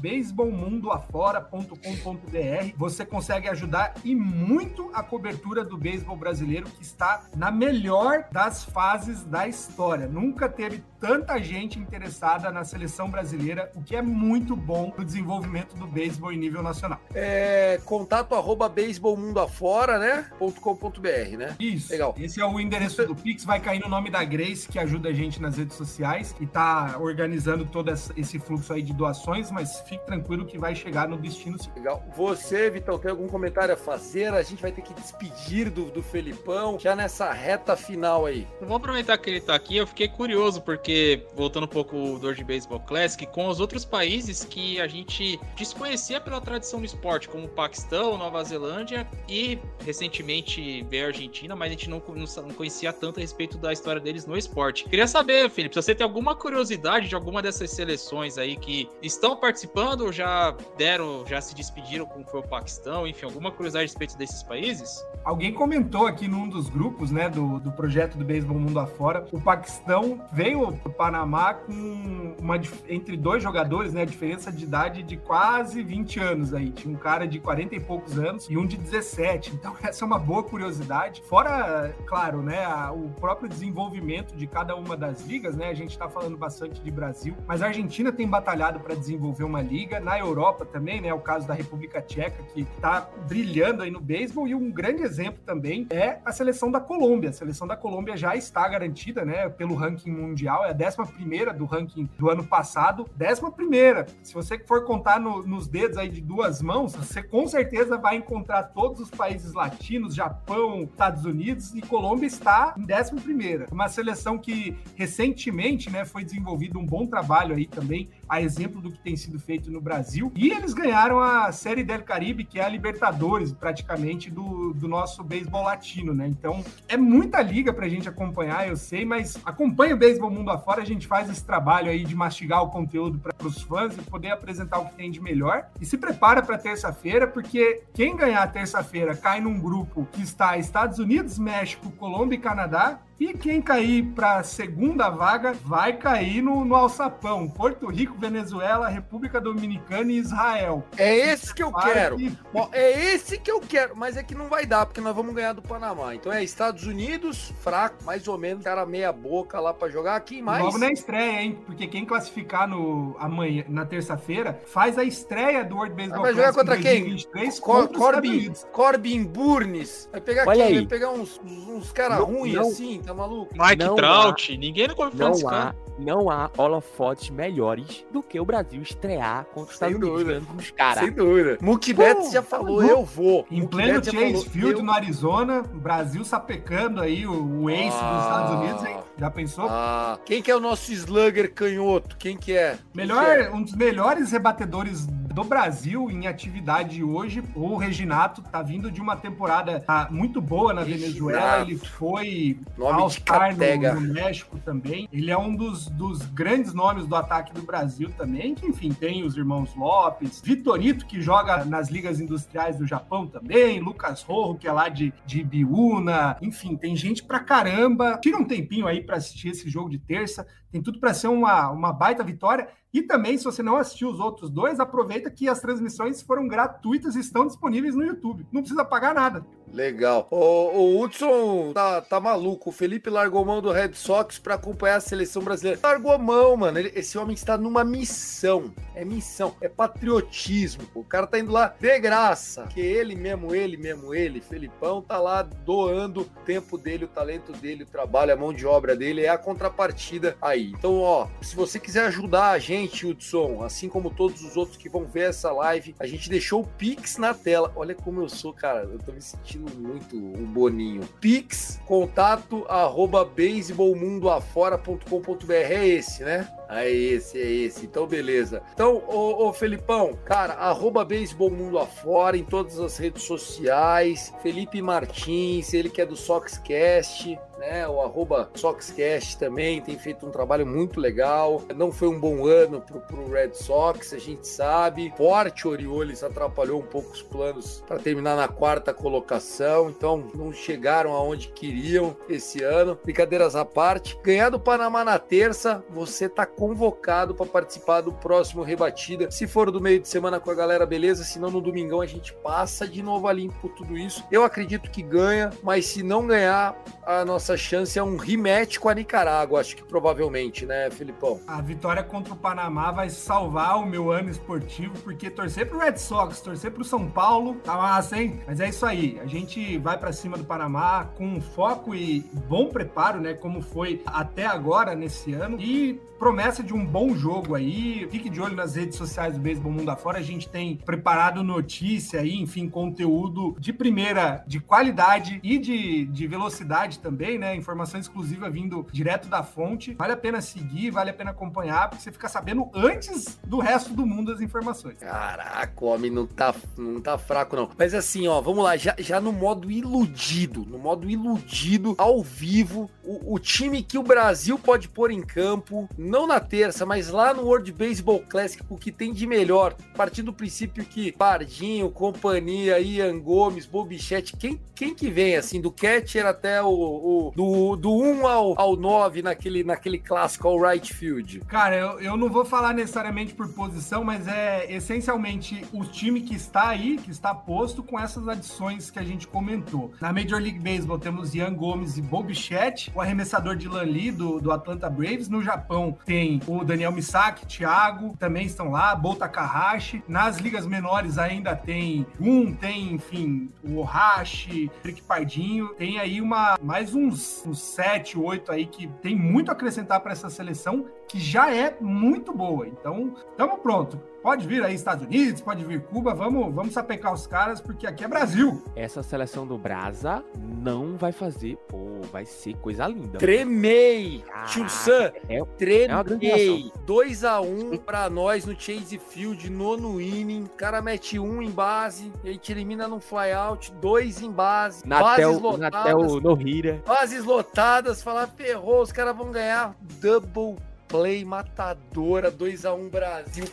Você consegue ajudar e muito a cobertura do beisebol brasileiro, que está na melhor das fases da história. Nunca teve tanta gente interessada na seleção brasileira, o que é muito bom para o desenvolvimento do beisebol em nível nacional. É, contato arroba beisbolmundoafora, né? .com.br, né? Isso. Legal. Esse é o endereço do Pix, vai cair no nome da Grace, que ajuda a gente nas redes sociais e tá organizando todo esse fluxo aí de doações, mas fique tranquilo que vai chegar no destino. Legal. Você, Vitão, tem algum comentário a fazer? A gente vai ter que despedir do, do Felipão já nessa reta final aí. Vamos aproveitar que ele tá aqui. Eu fiquei curioso, porque, voltando um pouco do World Baseball Classic, com os outros países que a gente desconhecia pela tradição do esporte, como o Paquistão, Nova Zelândia e recentemente veio a Argentina, mas a gente não, não, conhecia tanto a respeito da história deles no esporte. Queria saber, Felipe, se você tem alguma curiosidade de alguma dessas seleções aí que estão participando ou já deram, já se despediram, como foi o Paquistão, enfim, alguma curiosidade a respeito desses países? Alguém comentou aqui num dos grupos, né, do, do projeto do Beisebol Mundo Afora, o Paquistão veio para o Panamá com uma entre dois jogadores, né, a diferença de idade de quase 20 anos aí. Tinha um cara de 40 e poucos anos e um de 17. Então essa é uma boa curiosidade. Fora, claro, né, a, o próprio desenvolvimento de cada uma das ligas, né? A gente está falando bastante de Brasil, mas a Argentina tem batalhado para desenvolver uma liga. Na Europa também, né, o caso da República Tcheca que está brilhando aí no beisebol e um grande exemplo também é a seleção da Colômbia. A seleção da Colômbia já está garantida, né, pelo ranking mundial, é a 11 do ranking do ano passado. 11. Se você for contar no, nos dedos aí de duas mãos, você com certeza vai encontrar todos os países latinos, Japão, Estados Unidos e Colômbia está em 11. Uma seleção que recentemente, né, foi desenvolvido um bom trabalho aí também, a exemplo do que tem sido feito no Brasil. E eles ganharam a Série del Caribe, que é a Libertadores, praticamente, do, do nosso beisebol latino, né? Então, é muita liga pra gente acompanhar, eu sei, mas acompanha o beisebol mundo afora, a gente faz esse trabalho aí de mastigar o conteúdo para os fãs e poder apresentar o que tem de melhor. E se prepara para terça-feira, porque quem ganhar terça-feira cai num grupo que está Estados Unidos, México, Colômbia e Canadá, E quem cair para a segunda vaga vai cair no, no alçapão. Porto Rico, Venezuela, República Dominicana e Israel. É esse que eu Para quero. que- É esse que eu quero, mas é que não vai dar, porque nós vamos ganhar do Panamá. Então é Estados Unidos, fraco, mais ou menos, cara meia boca lá pra jogar. Quem mais? Logo na estreia, hein? Porque quem classificar no amanhã, na terça-feira, faz a estreia do World Baseball Vai jogar contra quem? 2023 Cor- contra Corbin. Corbin Burnes. Vai pegar Olha quem? aí. Vai pegar uns, uns, caras ruins assim, tá maluco? Mike Não Trout, ninguém não desse há, cara. não há holofotes melhores do que o Brasil estrear contra os Sem Estados Unidos dúvida. dos caras. Sem dúvida. Mookie Betts já falou, eu vou. Em Mookie pleno Chase Field, eu- no Arizona, o Brasil sapecando aí o, o ace Ah. dos Estados Unidos, hein? Já pensou? Ah, quem que é o nosso slugger canhoto? Quem que é? Quem Melhor, que é? um dos melhores rebatedores do Brasil em atividade hoje, o Reginato, tá vindo de uma temporada ah, muito boa na Reginato. Venezuela. Ele foi All-Star no, no México também. Ele é um dos, dos grandes nomes do ataque do Brasil também. Que, enfim, tem os irmãos Lopes, Vitorito, que joga nas ligas industriais do Japão também, Lucas Rojo, que é lá de, de Ibiúna. Enfim, tem gente pra caramba. Tira um tempinho aí pra assistir esse jogo de terça. Tem tudo pra ser uma, uma baita vitória. E também, se você não assistiu os outros dois, aproveita que as transmissões foram gratuitas e estão disponíveis no YouTube. Não precisa pagar nada. Legal. O, o Hudson tá, tá maluco. O Felipe largou mão do Red Sox pra acompanhar a seleção brasileira. Largou mão, mano. Ele- esse homem está numa missão. É missão. É patriotismo. O cara tá indo lá de graça. Que ele mesmo, ele mesmo, ele, Felipão, tá lá doando o tempo dele, o talento dele, o trabalho, a mão de obra dele. É a contrapartida aí. Então, ó, se você quiser ajudar a gente, Hudson, assim como todos os outros que vão ver essa live, a gente deixou o Pix na tela. Olha como eu sou, cara. Eu tô me sentindo muito um boninho. Pix, contato, arroba beisebol.mundoafora.com.br. É esse, né? É esse, é esse. Então, beleza. Então, ô, ô Felipão, cara, arroba beisebol mundo afora em todas as redes sociais. Felipe Martins, ele que é do Soxcast, né? O arroba Soxcast também tem feito um trabalho muito legal. Não foi um bom ano pro, pro Red Sox, a gente sabe. Forte Orioles atrapalhou um pouco os planos para terminar na quarta colocação, então não chegaram aonde queriam esse ano. Brincadeiras à parte. Ganhar do Panamá na terça, você tá convocado para participar do próximo rebatida. Se for do meio de semana com a galera, beleza. Se não, no domingão a gente passa de novo a limpo tudo isso. Eu acredito que ganha, mas se não ganhar, a nossa chance é um rematch com a Nicarágua, acho que provavelmente, né, Filipão? A vitória contra o Panamá vai salvar o meu ano esportivo, porque torcer pro Red Sox, torcer pro São Paulo, tá massa, hein? Mas é isso aí. A gente vai pra cima do Panamá com foco e bom preparo, né? Como foi até agora nesse ano. E promessa de um bom jogo aí. Fique de olho nas redes sociais do Beisebol Mundo Afora. A gente tem preparado notícia aí, enfim, conteúdo de primeira, de qualidade e de, de velocidade também, né? Informação exclusiva vindo direto da fonte. Vale a pena seguir, vale a pena acompanhar, porque você fica sabendo antes do resto do mundo as informações. Caraca, o homem não tá, não tá fraco, não. Mas assim, ó, vamos lá, já, já no modo iludido, no modo iludido, ao vivo, o, o time que o Brasil pode pôr em campo, não na terça, mas lá no World Baseball Classic, o que tem de melhor, a partir do princípio que Pardinho, companhia, Ian Gomes, Bobichete, quem, quem que vem, assim, do catcher até o, o do, do 1 ao, ao 9 naquele, naquele clássico ao right field? Cara, eu, eu não vou falar necessariamente por posição, mas é essencialmente o time que está aí, que está posto com essas adições que a gente comentou. Na Major League Baseball temos Ian Gomes e Bobichette, o arremessador de Lee do, do Atlanta Braves. No Japão tem o Daniel Misaki, Thiago, também estão lá, Bo Takahashi. Nas ligas menores ainda tem um, tem, enfim, o Ohashi, Rick Pardinho. Tem aí uma mais uns, uns 7, 8 aí que tem muito a acrescentar para essa seleção que já é muito boa. Então, estamos pronto. Pode vir aí Estados Unidos, pode vir Cuba, vamos, vamos sapecar os caras, porque aqui é Brasil. Essa seleção do Brasa não vai fazer, pô, vai ser coisa linda. Tremei! Caraca, Tio Sam, é- tremei! uma grande 2x1 pra nós no Chase Field, nono inning. O cara mete um em base, a gente elimina no flyout, dois em base. Natel, bases Natel lotadas, no Hira. bases lotadas, falar, ferrou, os caras vão ganhar. Double play matadora, 2x1 Brasil.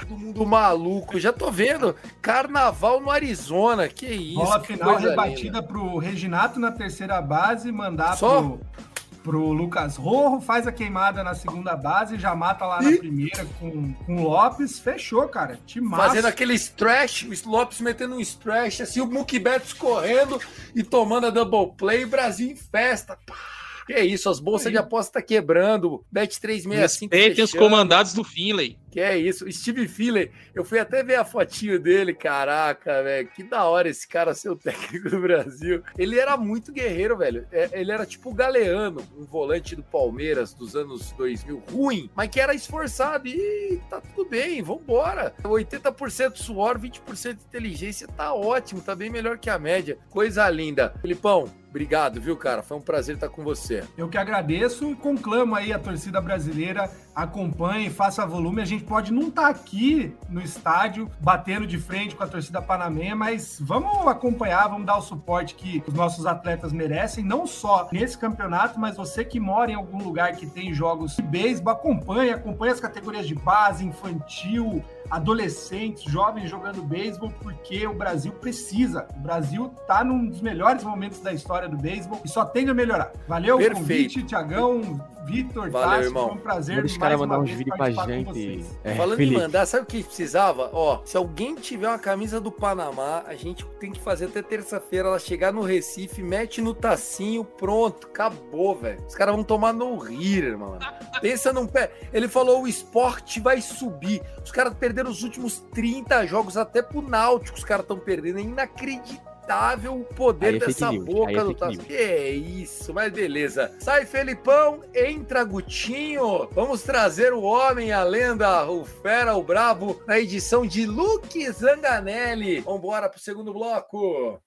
Todo mundo maluco. Já tô vendo. Carnaval no Arizona. Que isso. Bola que final rebatida linda. pro Reginato na terceira base, mandar Só? pro, pro Lucas Rojo, faz a queimada na segunda base, já mata lá na Ih. primeira com, com o Lopes. Fechou, cara. Time Fazendo aquele stretch, o Lopes metendo um stretch, assim, o Mookie Betts correndo e tomando a double play, Brasil em festa. Pá, Que isso, as bolsas Aí. de aposta tá quebrando. Bet 365 Respeitem os comandados do Finlay. Que é isso, Steve Filler, eu fui até ver a fotinho dele, caraca, velho, que da hora esse cara ser o técnico do Brasil. Ele era muito guerreiro, velho. É, Ele era tipo o Galeano, um volante do Palmeiras dos anos 2000, ruim, mas que era esforçado e tá tudo bem, vambora. 80% suor, 20% inteligência, tá ótimo, tá bem melhor que a média. Coisa linda. Filipão, obrigado, viu, cara? Foi um prazer estar com você. Eu que agradeço e conclamo aí a torcida brasileira, acompanhe, faça volume. A gente pode não estar aqui no estádio batendo de frente com a torcida panamenha, mas vamos acompanhar, vamos dar o suporte que os nossos atletas merecem, não só nesse campeonato, mas você que mora em algum lugar que tem jogos de beisebol, acompanhe, acompanhe as categorias de base, infantil, adolescentes, jovens jogando beisebol, porque o Brasil precisa. O Brasil tá num dos melhores momentos da história do beisebol e só tende a melhorar. Valeu, Perfeito. convite, Tiagão, Vitor, Valeu, Tássio, irmão. foi um prazer os caras mais mandar uma uns vez vídeos pra participar com gente. vocês. É, Falando Felipe. em mandar, sabe o que precisava? Ó, se alguém tiver uma camisa do Panamá, a gente tem que fazer até terça-feira ela chegar no Recife, mete no tacinho, pronto, acabou, velho. Os caras vão tomar no rir, irmão. Pensa num pé. Ele falou: o esporte vai subir. Os caras perderam os últimos 30 jogos, até pro Náutico os caras estão perdendo. É inacreditável o poder é dessa boca é do news. Que é isso, mas beleza. Sai, Felipão, entra Gutinho. Vamos trazer o homem, a lenda, o fera, o brabo, na edição de Luke Zanganelli. Vambora pro segundo bloco.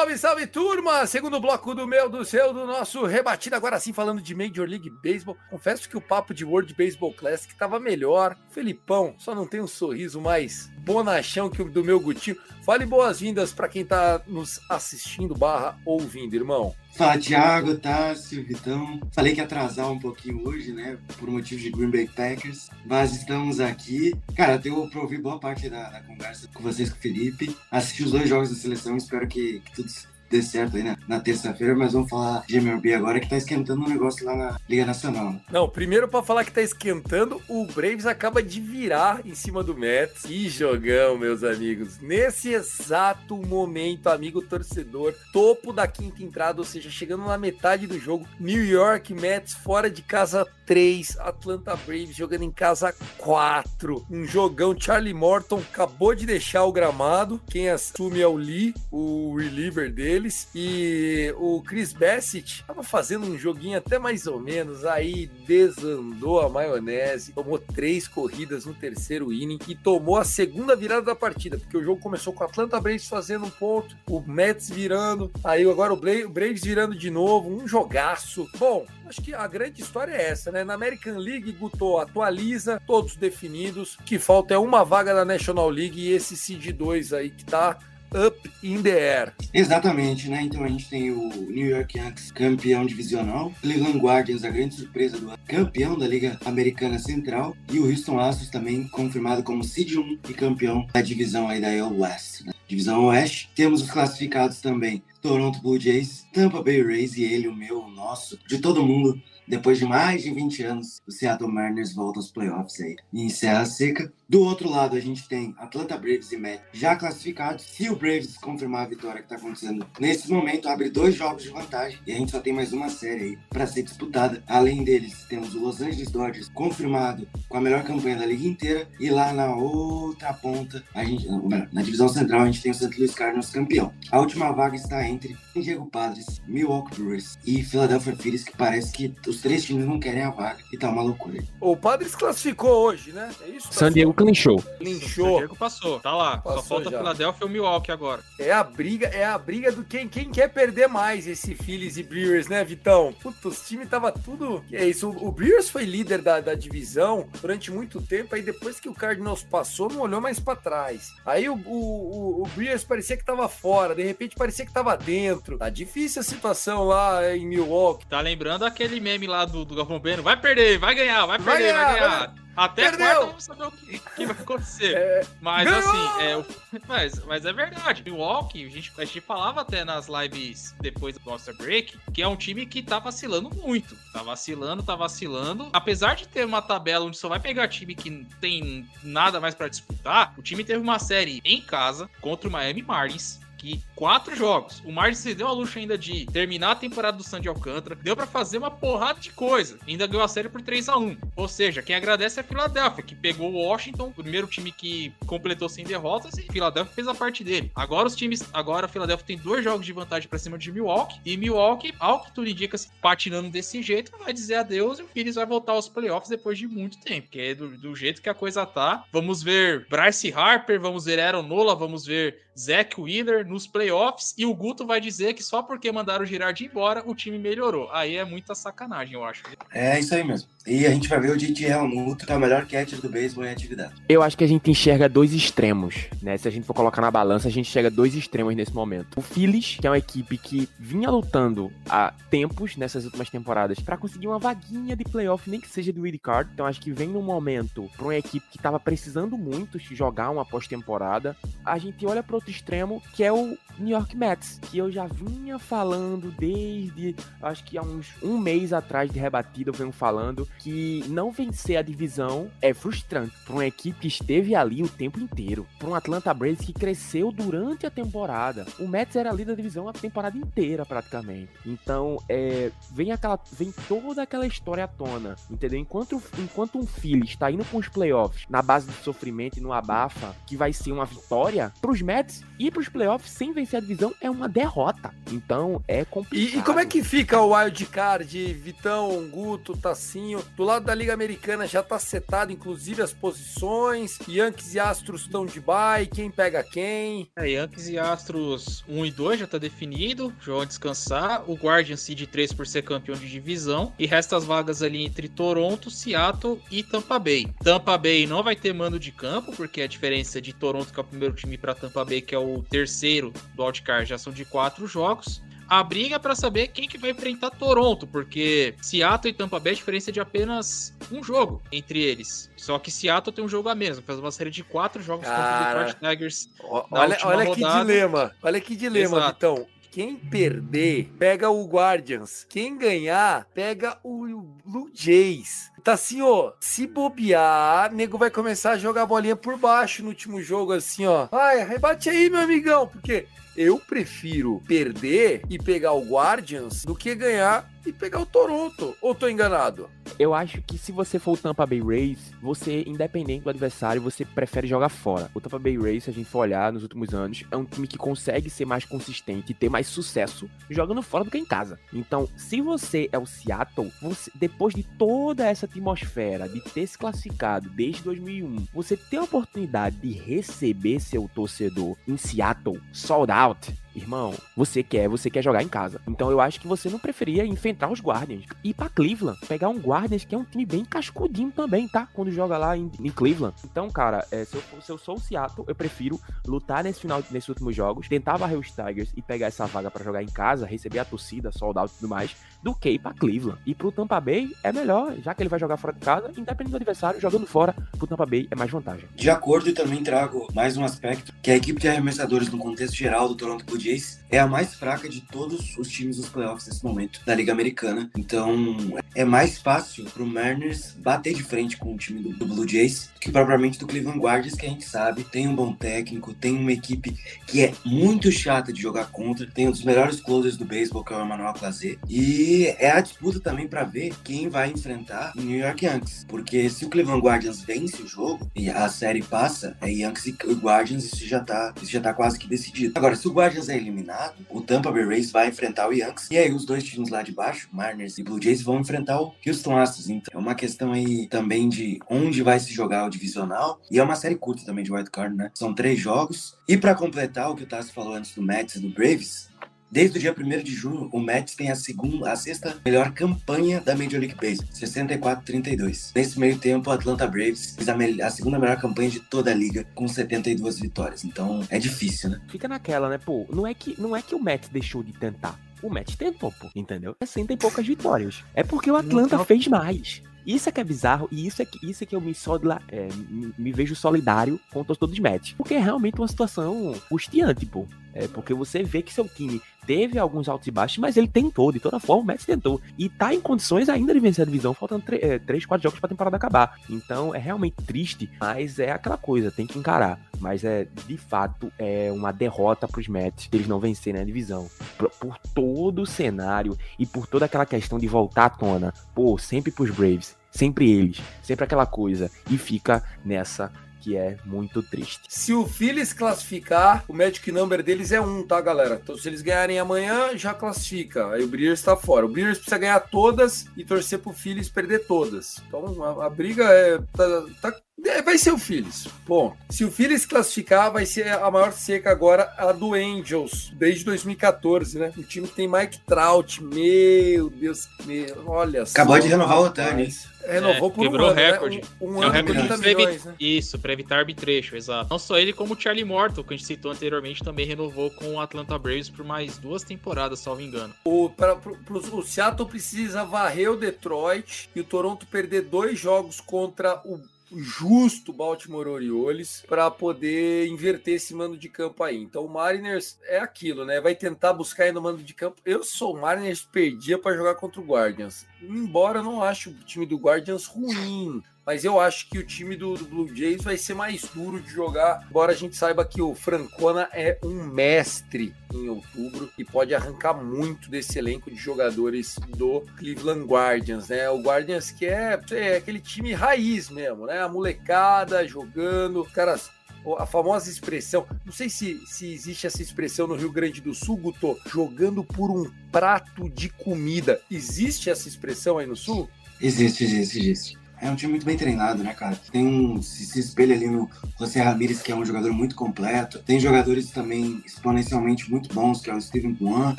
Salve, salve, turma! Segundo bloco do meu, do seu, do nosso rebatido. Agora sim, falando de Major League Baseball. Confesso que o papo de World Baseball Classic tava melhor. Felipão só não tem um sorriso mais bonachão que do meu Gutinho. Fale boas-vindas para quem tá nos assistindo barra ouvindo, irmão. Fala, Thiago, Tássio, Vitão. Falei que atrasar um pouquinho hoje, né? Por motivo de Green Bay Packers. Mas estamos aqui. Cara, deu pra ouvir boa parte da, da conversa com vocês, com o Felipe. Assisti os dois jogos da seleção. Espero que, que tudo dê certo aí na, terça-feira. Mas vamos falar de MLB agora, que tá esquentando um negócio lá na Liga Nacional. né? Não, primeiro para falar que tá esquentando, o Braves acaba de virar em cima do Mets. Que jogão, meus amigos. Nesse exato momento, amigo torcedor, topo da quinta entrada, ou seja, chegando na metade do jogo, New York Mets fora de casa 3, Atlanta Braves jogando em casa 4. Um jogão, Charlie Morton acabou de deixar o gramado. Quem assume é o Lee, o reliever deles. E o Chris Bassett tava fazendo um joguinho até mais ou menos. Aí desandou a maionese. Tomou três corridas no terceiro inning e tomou a segunda virada da partida. Porque o jogo começou com o Atlanta Braves fazendo um ponto, o Mets virando. Aí agora o Bra- o Braves virando de novo. Um jogaço. Bom, acho que a grande história é essa, né? Na American League, Guto atualiza, todos definidos. O que falta é uma vaga da National League e esse Seed 2 aí que tá up in the air. Exatamente, né? Então a gente tem o New York Yankees campeão divisional, Cleveland Guardians, a grande surpresa do ano, campeão da Liga Americana Central, e o Houston Astros também confirmado como seed 1 e campeão da divisão aí da AL West. Né? Divisão Oeste, temos os classificados também, Toronto Blue Jays, Tampa Bay Rays e ele, o meu, o nosso, de todo mundo, depois de mais de 20 anos, o Seattle Mariners volta aos playoffs aí e encerra a seca. Do outro lado, a gente tem Atlanta Braves e Mets já classificados. Se o Braves confirmar a vitória que está acontecendo nesse momento, abre dois jogos de vantagem e a gente só tem mais uma série aí para ser disputada. Além deles, temos o Los Angeles Dodgers confirmado com a melhor campanha da liga inteira e lá na outra ponta, a gente, na divisão central, a gente tem o St. Louis Cardinals campeão. A última vaga está entre San Diego Padres, Milwaukee Brewers e Philadelphia Phillies, que parece que os três times não querem a vaga e tá uma loucura. O Padres classificou hoje, né? É isso? San Diego clinchou. Linchou. Diego passou, tá lá. Passou Só falta já. Philadelphia e o Milwaukee agora. É a briga, é a briga do quem, quem quer perder mais esse Phillies e Brewers, né, Vitão? Puta, os times tava tudo. Que é isso? O, o Brewers foi líder da, da divisão durante muito tempo, aí depois que o Cardinals passou, não olhou mais pra trás. Aí o, o, o, o Brewers parecia que tava fora, de repente parecia que tava dentro. Tá difícil a situação lá em Milwaukee. Tá lembrando aquele meme lá do, do Galvão Bueno? Vai perder, vai ganhar, vai Vai perder, vai ganhar, ganhar. Até Perdeu. quarta vamos saber o que, que vai acontecer. É, Mas Ganhou! assim, é, mas, mas é verdade. Milwaukee, a gente, a gente falava até nas lives depois do All-Star Break, que é um time que tá vacilando muito. Tá vacilando, tá vacilando. Apesar de ter uma tabela onde só vai pegar time que tem nada mais pra disputar, o time teve uma série em casa contra o Miami Marlins. Que quatro jogos. O Marlins se deu a luxo ainda de terminar a temporada do Sandy Alcântara. Deu pra fazer uma porrada de coisa. Ainda ganhou a série por 3 a 1 Ou seja, quem agradece é a Filadélfia, que pegou o Washington, primeiro time que completou sem derrotas, e Filadélfia fez a parte dele. Agora os times. Agora a Filadélfia tem dois jogos de vantagem pra cima de Milwaukee. E Milwaukee, ao que tudo indica, se patinando desse jeito, vai dizer adeus e o Phillies vai voltar aos playoffs depois de muito tempo. Que é do, do jeito que a coisa tá. Vamos ver Bryce Harper, vamos ver Aaron Nola, vamos ver Zach Wheeler nos playoffs. E o Guto vai dizer que só porque mandaram o Girardi embora, o time melhorou. Aí é muita sacanagem, eu acho. É isso aí mesmo. E a gente vai ver o JT Realmuto, que é o melhor catcher do beisebol em atividade. Eu acho que a gente enxerga dois extremos, né? Se a gente for colocar na balança, a gente enxerga dois extremos nesse momento. O Phillies, que é uma equipe que vinha lutando há tempos nessas últimas temporadas pra conseguir uma vaguinha de playoff, nem que seja do wild card. Então acho que vem num momento pra uma equipe que tava precisando muito de jogar uma pós-temporada. A gente olha pro outro extremo, que é o New York Mets, que eu já vinha falando desde, acho que há uns um mês atrás de rebatida, eu venho falando que não vencer a divisão é frustrante para uma equipe que esteve ali o tempo inteiro, para um Atlanta Braves que cresceu durante a temporada. O Mets era líder da divisão a temporada inteira praticamente. Então, é, vem aquela, vem toda aquela história à tona, entendeu? Enquanto, enquanto um Phillies está indo com os playoffs na base do sofrimento e no abafa, que vai ser uma vitória, para os Mets ir para os playoffs sem vencer a divisão é uma derrota. Então, é complicado. E, e como é que fica o wild card, Vitão, Guto, Tassinho? Do lado da Liga Americana já tá setado, inclusive, as posições. Yankees e Astros estão de bye, quem pega quem? É, Yankees e Astros 1 e 2 já tá definido, já vão descansar. O Guardian Seed 3 por ser campeão de divisão. E resta as vagas ali entre Toronto, Seattle e Tampa Bay. Tampa Bay não vai ter mando de campo, porque a diferença de Toronto, que é o primeiro time, para Tampa Bay, que é o terceiro do wildcard, já são de quatro jogos. A briga é para saber quem que vai enfrentar Toronto, porque Seattle e Tampa Bay a diferença é de apenas um jogo entre eles. Só que Seattle tem um jogo a menos, fazer uma série de quatro jogos contra o Cara. Detroit Tigers Olha, olha que rodada. dilema. Olha que dilema, Exato. Vitão. Quem perder, pega o Guardians. Quem ganhar, pega o Blue Jays. Tá assim, ó. Se bobear, nego vai começar a jogar bolinha por baixo no último jogo, assim, ó. Ai, rebate aí, meu amigão, porque eu prefiro perder e pegar o Guardians do que ganhar e pegar o Toronto. Ou tô enganado? Eu acho que se você for o Tampa Bay Rays, você, independente do adversário, você prefere jogar fora. O Tampa Bay Rays, se a gente for olhar nos últimos anos, é um time que consegue ser mais consistente e ter mais sucesso jogando fora do que em casa. Então, se você é o Seattle, você- depois de toda essa atmosfera de ter se classificado desde 2001, você tem a oportunidade de receber seu torcedor em Seattle, sold out, Irmão, você quer, você quer jogar em casa. Então eu acho que você não preferia enfrentar os Guardians. Ir pra Cleveland, pegar um Guardians que é um time bem cascudinho também, tá? Quando joga lá em, em Cleveland. Então, cara, é, se, eu, se eu sou o Seattle, eu prefiro lutar nesse final, nesses últimos jogos, tentar varrer os Tigers e pegar essa vaga pra jogar em casa, receber a torcida, sold out e tudo mais, do que ir pra Cleveland. E pro Tampa Bay é melhor, já que ele vai jogar fora de casa, independente do adversário, jogando fora, pro Tampa Bay é mais vantagem. De acordo, e também trago mais um aspecto, que a equipe de arremessadores no contexto geral do Toronto Jays é a mais fraca de todos os times dos playoffs nesse momento da Liga Americana. Então é mais fácil pro Mariners bater de frente com o time do, do Blue Jays que propriamente do Cleveland Guardians, que a gente sabe tem um bom técnico, tem uma equipe que é muito chata de jogar contra, tem um dos melhores closers do beisebol, que é o Emmanuel Clazet. E é a disputa também para ver quem vai enfrentar o New York Yankees. Porque se o Cleveland Guardians vence o jogo e a série passa, é Yankees e Guardians, isso já tá, isso já tá quase que decidido. Agora, se o Guardians é eliminado, o Tampa Bay Rays vai enfrentar o Yankees. E aí os dois times lá de baixo, Mariners e Blue Jays, vão enfrentar o Houston Astros. Então, é uma questão aí também de onde vai se jogar o divisional. E é uma série curta também de White Card, né? São três jogos. E para completar o que o Tassi falou antes do Mets e do Braves, Desde o dia 1 de junho, o Mets tem a segunda, a sexta melhor campanha da Major League Baseball, 64-32. Nesse meio tempo, o Atlanta Braves fez a, a, segunda melhor campanha de toda a liga, com 72 vitórias. Então, é difícil, né? Fica naquela, né? Pô, não é que, não é que o Mets deixou de tentar. O Mets tentou, pô, entendeu? 60 e poucas vitórias. É porque o Atlanta fez mais. Isso é que é bizarro e isso é que, isso é que eu me, solida, é, me, me, vejo solidário com o torcedor dos Mets. Porque é realmente uma situação angustiante, pô. É porque você vê que seu time teve alguns altos e baixos, mas ele tentou, de toda forma, o Mets tentou. E tá em condições ainda de vencer a divisão, faltando 3, 4 é, jogos pra temporada acabar. Então é realmente triste, mas é aquela coisa, tem que encarar. Mas é, de fato, é uma derrota pros Mets eles não vencerem a divisão. Por, por todo o cenário e por toda aquela questão de voltar à tona. Pô, sempre pros Braves, sempre eles, sempre aquela coisa. E fica nessa que é muito triste. Se o Phillies classificar, o Magic Number deles é um, tá, galera? Então, se eles ganharem amanhã, já classifica. Aí o Brewers tá fora. O Brewers precisa ganhar todas e torcer pro Phillies perder todas. Então, a, a briga é, tá, tá vai ser o Phillies. Bom, se o Phillies classificar, vai ser a maior seca agora, a do Angels, desde 2014, né? O time tem Mike Trout, meu Deus, meu, olha Acabou só, de renovar o Otani. Renovou é, por quebrou um ano, recorde. Né? Um, um é ano, recorde 30 milhões, né? Isso, para evitar arbitration, exato. Não só ele, como o Charlie Morton, que a gente citou anteriormente, também renovou com o Atlanta Braves por mais duas temporadas, salvo engano. O, pra, pro, pro, o Seattle precisa varrer o Detroit e o Toronto perder dois jogos contra o justo Baltimore Orioles para poder inverter esse mando de campo aí. Então o Mariners é aquilo, né? Vai tentar buscar aí no mando de campo. Eu sou o Mariners perdia para jogar contra o Guardians. Embora eu não ache o time do Guardians ruim, mas eu acho que o time do, do, Blue Jays vai ser mais duro de jogar, embora a gente saiba que o Francona é um mestre em outubro e pode arrancar muito desse elenco de jogadores do Cleveland Guardians, né? O Guardians que é, é aquele time raiz mesmo, né? A molecada jogando, caras a famosa expressão, não sei se, se existe essa expressão no Rio Grande do Sul, Guto, jogando por um prato de comida. Existe essa expressão aí no Sul? Existe, existe, existe. É um time muito bem treinado, né, cara? Tem um. Se, se espelha ali no José Ramírez, que é um jogador muito completo. Tem jogadores também exponencialmente muito bons, que é o Steven Kwan.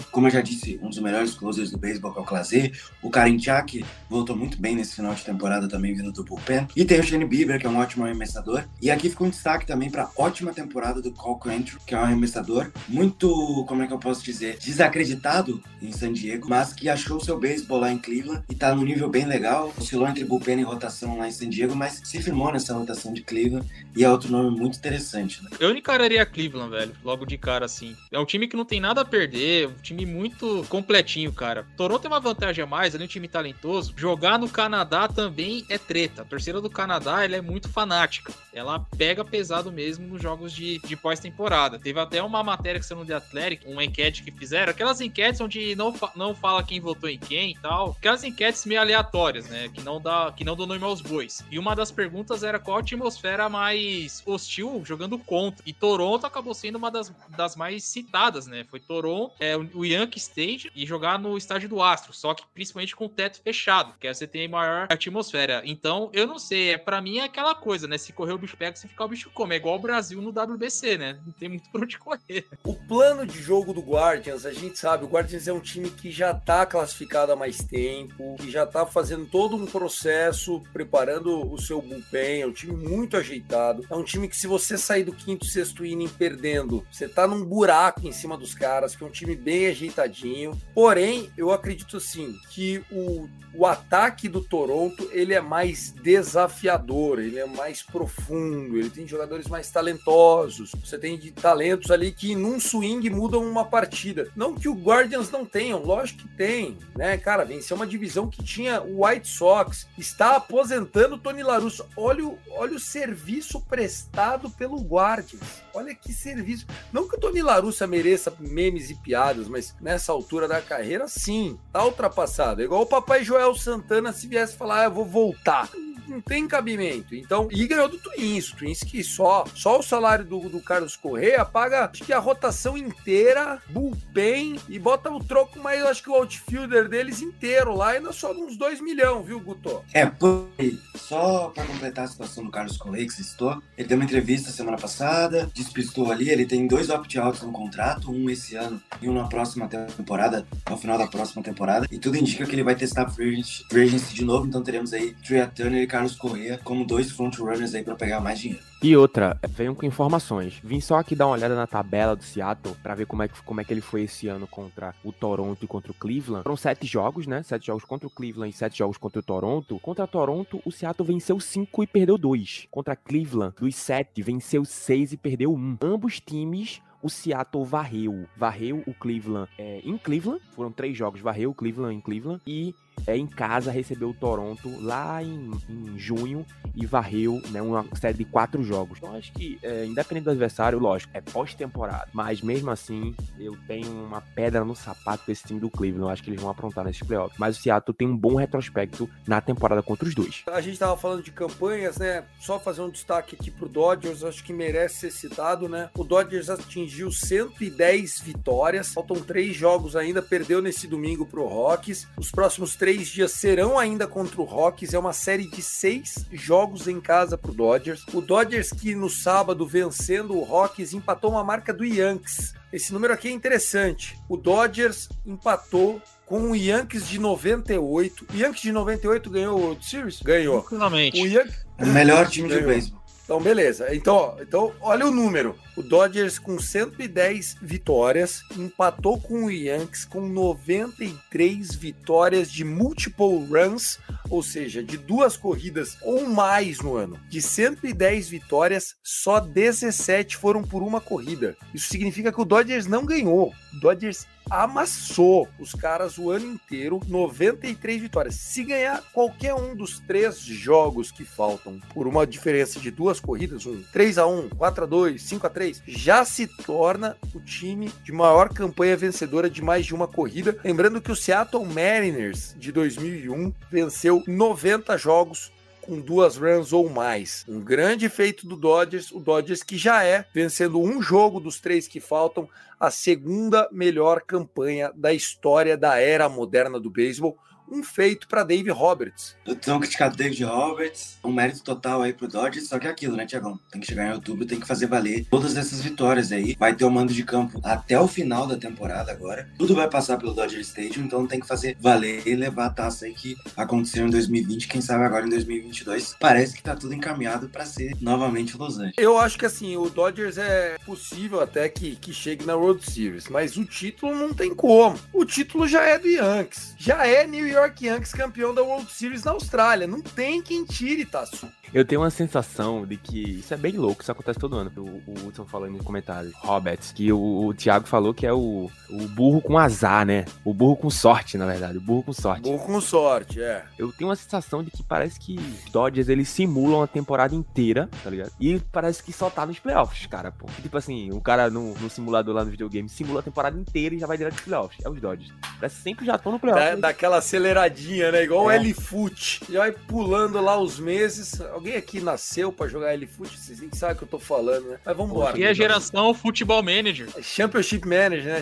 Como eu já disse, um dos melhores closers do beisebol, é o Clazé. O Karim Chak voltou muito bem nesse final de temporada também, vindo do bullpen. E tem o Shane Bieber, que é um ótimo arremessador. E aqui fica um destaque também para ótima temporada do Cole Quantrill, que é um arremessador muito, como é que eu posso dizer, desacreditado em San Diego, mas que achou seu beisebol lá em Cleveland e tá no nível bem legal. Oscilou entre bullpen e rotação rotação lá em San Diego, mas se firmou nessa rotação de Cleveland e é outro nome muito interessante. Né? Eu encararia Cleveland, velho, logo de cara assim. É um time que não tem nada a perder, um time muito completinho, cara. Toronto tem uma vantagem a mais, ali é um time talentoso. Jogar no Canadá também é treta. A torcida do Canadá, ela é muito fanática. Ela pega pesado mesmo nos jogos de, de pós-temporada. Teve até uma matéria que saiu no The Athletic, uma enquete que fizeram, aquelas enquetes onde não, fa não fala quem votou em quem e tal. Aquelas enquetes meio aleatórias, né? Que não dá, que não dão nome aos bois. E uma das perguntas era qual a atmosfera mais hostil jogando contra. E Toronto acabou sendo uma das, das mais citadas, né? Foi Toronto, é, o Yankee Stage e jogar no estádio do Astro, só que principalmente com o teto fechado, que aí você tem maior atmosfera. Então, eu não sei, é para mim é aquela coisa, né? Se correr o bicho pega, se ficar o bicho come. É igual o Brasil no WBC, né? Não tem muito por onde correr. O plano de jogo do Guardians, a gente sabe, o Guardians é um time que já tá classificado há mais tempo, que já tá fazendo todo um processo preparando o seu bullpen, é um time muito ajeitado. É um time que, se você sair do quinto, sexto inning perdendo, você tá num buraco em cima dos caras, que é um time bem ajeitadinho. Porém, eu acredito assim que o, o ataque do Toronto ele é mais desafiador, ele é mais profundo, ele tem jogadores mais talentosos. Você tem de talentos ali que num swing mudam uma partida. Não que o Guardians não tenham, lógico que tem, né, cara? Venceu uma divisão que tinha o White Sox, está aposentado apresentando Tony Larusso. Olha o, olha o serviço prestado pelo Guardians. Olha que serviço. Não que o Tony Larussa mereça memes e piadas, mas nessa altura da carreira, sim, tá ultrapassado. É igual o papai Joel Santana se viesse falar, ah, eu vou voltar não tem cabimento. Então, e ganhou do Twins. O Twins que só, só o salário do, do Carlos Correa paga, acho que a rotação inteira, bullpen, e bota o troco, mas acho que o outfielder deles inteiro lá ainda só uns 2 milhões, viu, Guto? É, por. Só pra completar a situação do Carlos Correa que você citou, ele deu uma entrevista semana passada, despistou ali, ele tem dois opt-outs no contrato, um esse ano e um na próxima temporada, ao final da próxima temporada, e tudo indica que ele vai testar free agency, de novo, então teremos aí Tria Turner e Carlos Correa como dois front runners aí pra pegar mais dinheiro. E outra, venham com informações. Vim só aqui dar uma olhada na tabela do Seattle pra ver como é, que, como é que ele foi esse ano contra o Toronto e contra o Cleveland. Foram sete jogos, né? Sete jogos contra o Cleveland e sete jogos contra o Toronto. Contra o Toronto, o Seattle venceu cinco e perdeu dois. Contra Cleveland, dos sete, venceu seis e perdeu um. Ambos times o Seattle varreu. Varreu o Cleveland é, em Cleveland. Foram três jogos, varreu o Cleveland em Cleveland. E é, em casa recebeu o Toronto lá em, em junho e varreu né, uma série de quatro jogos. Então acho que, é, independente do adversário, lógico, é pós-temporada. Mas mesmo assim, eu tenho uma pedra no sapato desse time do Cleveland. Eu acho que eles vão aprontar nesses playoffs. Mas o Seattle tem um bom retrospecto na temporada contra os dois. A gente tava falando de campanhas, né? Só fazer um destaque aqui pro Dodgers, acho que merece ser citado, né? O Dodgers atingiu 110 vitórias, faltam três jogos ainda, perdeu nesse domingo pro Rockies. Os próximos três dias serão ainda contra o Rockies. É uma série de seis jogos em casa pro Dodgers. O Dodgers que no sábado, vencendo o Rockies, empatou uma marca do Yankees. Esse número aqui é interessante. O Dodgers empatou com o Yankees de 98. O Yankees de 98 ganhou o World Series? Ganhou. Tranquilamente. O Yan- O melhor time de Ganhou. beisebol. Então, beleza. Então, ó, então, olha o número. O Dodgers com 110 vitórias empatou com o Yankees com 93 vitórias de multiple runs, ou seja, de duas corridas ou mais no ano. De 110 vitórias, só 17 foram por uma corrida. Isso significa que o Dodgers não ganhou. O Dodgers amassou os caras o ano inteiro, 93 vitórias. Se ganhar qualquer um dos três jogos que faltam por uma diferença de duas corridas, um 3 a 1, 4 a 2, 5 a 3, já se torna o time de maior campanha vencedora de mais de uma corrida. Lembrando que o Seattle Mariners de 2001 venceu 90 jogos com duas runs ou mais. Um grande feito do Dodgers, o Dodgers que já é, vencendo um jogo dos três que faltam, a segunda melhor campanha da história da era moderna do beisebol. Um feito para Dave Roberts. Eu tenho criticado David Roberts, um mérito total aí pro Dodgers, só que é aquilo, né, Tiagão? Tem que chegar em outubro, tem que fazer valer todas essas vitórias aí. Vai ter o mando de campo até o final da temporada agora. Tudo vai passar pelo Dodger Stadium, então tem que fazer valer e levar a taça aí que aconteceu em 2020, quem sabe agora em 2022. Parece que tá tudo encaminhado para ser novamente Los Angeles. Eu acho que assim, o Dodgers é possível até que, que chegue na World Series, mas o título não tem como. O título já é do Yankees. Já é New York Yankees campeão da World Series na Austrália. Não tem quem tire, Tassu. Eu tenho uma sensação de que isso é bem louco, isso acontece todo ano. O, o Hudson falou nos comentários, Roberts, que o, o Thiago falou que é o, o burro com azar, né? O burro com sorte, na verdade. O burro com sorte. Bom com sorte, é. Eu tenho uma sensação de que parece que os Dodgers eles simulam a temporada inteira, tá ligado? E parece que só tá nos playoffs, cara, pô. Tipo assim, o cara no, no simulador lá no videogame simula a temporada inteira e já vai direto pros playoffs. É os Dodgers. Parece que sempre já estão no playoffs. Da, daquela aceleradinha, né? Igual o É. L-Foot. Já vai pulando lá os meses. Alguém aqui nasceu pra jogar L-Foot? Vocês nem sabem o que eu tô falando, né? Mas vambora. E a geração Futebol Manager. Championship Manager, né?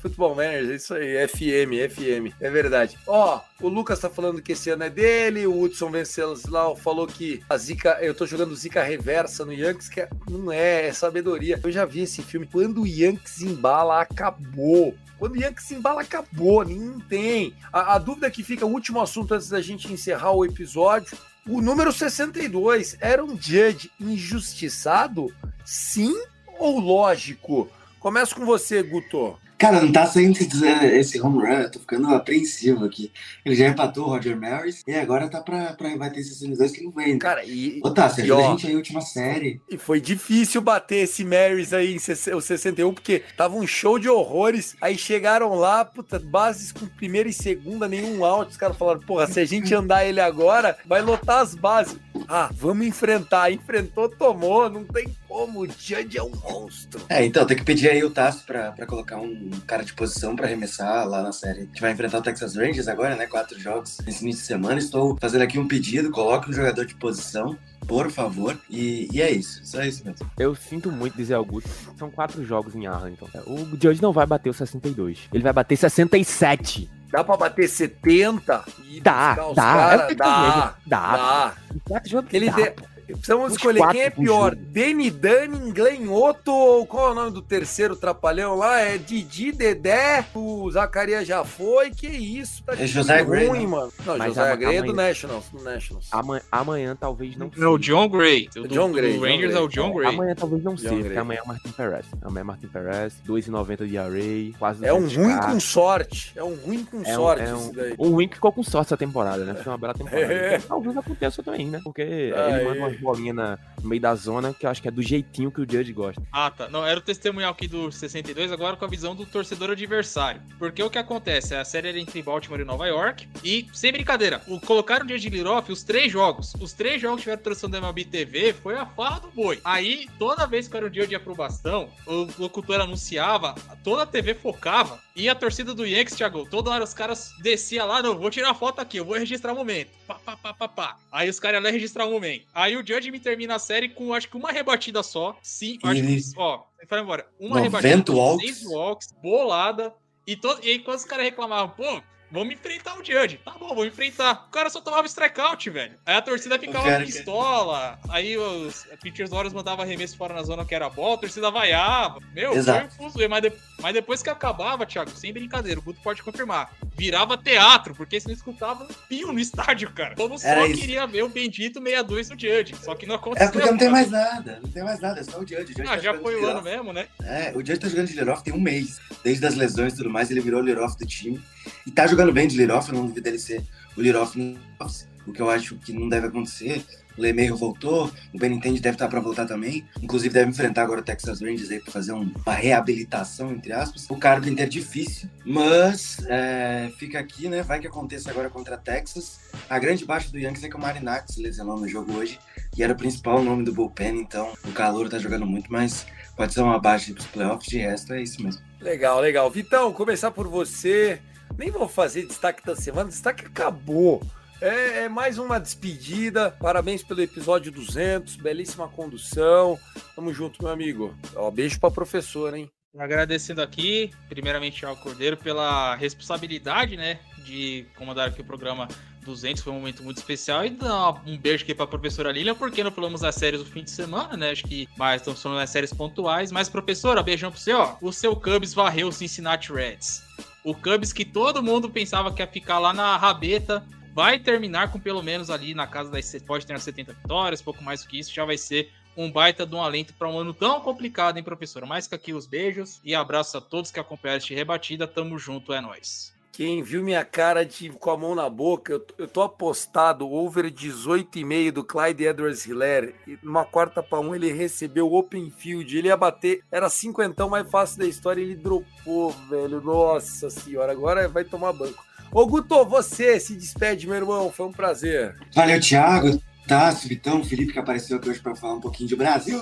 Futebol Manager, isso aí, FM, FM, é verdade. Ó, o Lucas tá falando que esse ano é dele, o Hudson Venceslau falou que a Zica, eu tô jogando Zica reversa no Yankees, que é- não é, é sabedoria. Eu já vi esse filme, quando o Yankees embala, acabou. Quando o Yankees embala, acabou, não tem. A, a dúvida que fica, o último assunto antes da gente encerrar o episódio, o número 62, era um Judge injustiçado? Sim ou lógico? Começa com você, Guto. Cara, não tá saindo esse- home run, eu tô ficando apreensivo aqui. Ele já empatou o Roger Maris e agora tá pra, pra bater esses 62 que não vem. Cara, e, Ô, tá, você ajuda ó, a gente aí, última série. e foi difícil bater esse Marys aí em 60 o 61, porque tava um show de horrores. Aí chegaram lá, puta, bases com primeira e segunda, nenhum out. Os caras falaram, porra, se a gente andar ele agora, vai lotar as bases. Ah, vamos enfrentar. Enfrentou, tomou. Não tem como. O Judge é um monstro. É, então, tem que pedir aí o Tasso pra, pra colocar um cara de posição pra arremessar lá na série. A gente vai enfrentar o Texas Rangers agora, né? Quatro jogos nesse início de semana. Estou fazendo aqui um pedido, coloque um jogador de posição, por favor. E, e é isso, só isso mesmo. Eu sinto muito dizer Augusto. São quatro jogos em Arlington. O Judge não vai bater o 62. Ele vai bater 67. Dá pra bater 70 e Dá, buscar os dá. cara? É eu tô dá. Dá. dá. Quatro jogos Ele dá, de-. Precisamos escolher quem é pior. Deni, Dani, Glenhoto ou qual é o nome do terceiro trapalhão lá? É Didi, Dedé, o Zacarias já foi, que isso, tá É José time Gray, ruim, né? mano. Não, Mas José Gray é do Nationals, do Nationals. Amanhã, amanhã talvez não É o John Gray. O O do, John do Gray, John Rangers Gray. é o John Gray. Amanhã talvez não John seja, porque amanhã é o Martin Perez. Amanhã é Martin Perez, 2,90 de array, quase É um 200 ruim com sorte. É um ruim com É um, sorte é isso um, daí. um win que ficou com sorte essa temporada, né? Foi uma bela temporada. É. Então, talvez aconteça também, né? Porque Aí. ele manda umas bolinhas na- no meio da zona que eu acho que é do jeitinho que o Judge gosta. Ah, tá. Não, era o testemunhal aqui do 62, agora com a visão do torcedor adversário. Porque o que acontece? A série era entre Baltimore e Nova York. E, sem brincadeira, o, colocaram o Judge Liroff os três jogos. Os três jogos que tiveram tradução da MLB TV foi a farra do boi. Aí, toda vez que era um dia de aprovação, o locutor anunciava, toda a TV focava. E a torcida do Yankees, Thiago, toda hora os caras descia lá, não, vou tirar foto aqui, eu vou registrar o momento. Pá, pá, pá, pá, pá. Aí os caras lá registrar o momento. Aí o Judge me termina a série com, acho que uma rebatida só. Sim, acho que, ó, vai embora. Uma 90 rebatida, walks. seis walks, bolada. E, to... e aí quando os caras reclamavam, pô, vamos enfrentar o Judge. Tá bom, vamos enfrentar. O cara só tomava strikeout, velho. Aí a torcida ficava pistola. Aí os pitchers horas mandavam arremesso fora na zona que era bola, a torcida vaiava. Meu, Exato. foi um fuzuê. Mas, de- mas depois que acabava, Thiago, sem brincadeira, o Guto pode confirmar. Virava teatro, porque você não escutava um pio no estádio, cara. Todo mundo só isso. queria ver o bendito 62 do Judge. Só que não aconteceu. É porque não tem cara. mais nada, não tem mais nada, é só o Judge. O Judge Ah, tá já foi o ano mesmo, né? É, o Judge tá jogando de Liroff tem um mês. Desde as lesões e tudo mais, ele virou o Liroff do time. E tá jogando bem de Liroff, eu não duvido dele ser o Liroff no o que eu acho que não deve acontecer. O Lemeiro voltou, o Benintendi deve estar pra voltar também. Inclusive deve enfrentar agora o Texas Rangers aí pra fazer um- uma reabilitação, entre aspas. O Carpenter é difícil, mas é, fica aqui, né? Vai que aconteça agora contra Texas. A grande baixa do Yankees é que o Marinax lesionou no jogo hoje, que era o principal nome do bullpen, então o calor tá jogando muito, mas pode ser uma baixa pros playoffs, de resto é isso mesmo. Legal, legal. Vitão, começar por você. Nem vou fazer destaque da semana, destaque acabou. É, é mais uma despedida. Parabéns pelo episódio 200, belíssima condução. Tamo junto, meu amigo. Ó, beijo pra professora, hein? Agradecendo aqui, primeiramente ao Cordeiro, pela responsabilidade, né, de comandar aqui o programa 200, foi um momento muito especial, e dar um beijo aqui para a professora Lilian, porque não falamos das séries do fim de semana, né, acho que mais estamos falando das séries pontuais, mas professora, beijão pra você, ó, o seu Cubs varreu o Cincinnati Reds. O Cubs que todo mundo pensava que ia ficar lá na rabeta, vai terminar com pelo menos ali na casa das, pode ter 70 vitórias, pouco mais do que isso, já vai ser um baita de um alento para um ano tão complicado, hein, professora? Mais que aqui os beijos e abraço a todos que acompanharam este rebatida. Tamo junto, é nóis. Quem viu minha cara de com a mão na boca, eu, eu tô apostado over 18,5 do Clyde Edwards Hiller. E numa quarta para um ele recebeu o open field. Ele ia bater, era cinquentão mais fácil da história. Ele dropou, velho. Nossa senhora, agora vai tomar banco. Ô Guto, você se despede, meu irmão. Foi um prazer. Valeu, Thiago. Tássio, Vitão, Felipe que apareceu aqui hoje para falar um pouquinho de Brasil.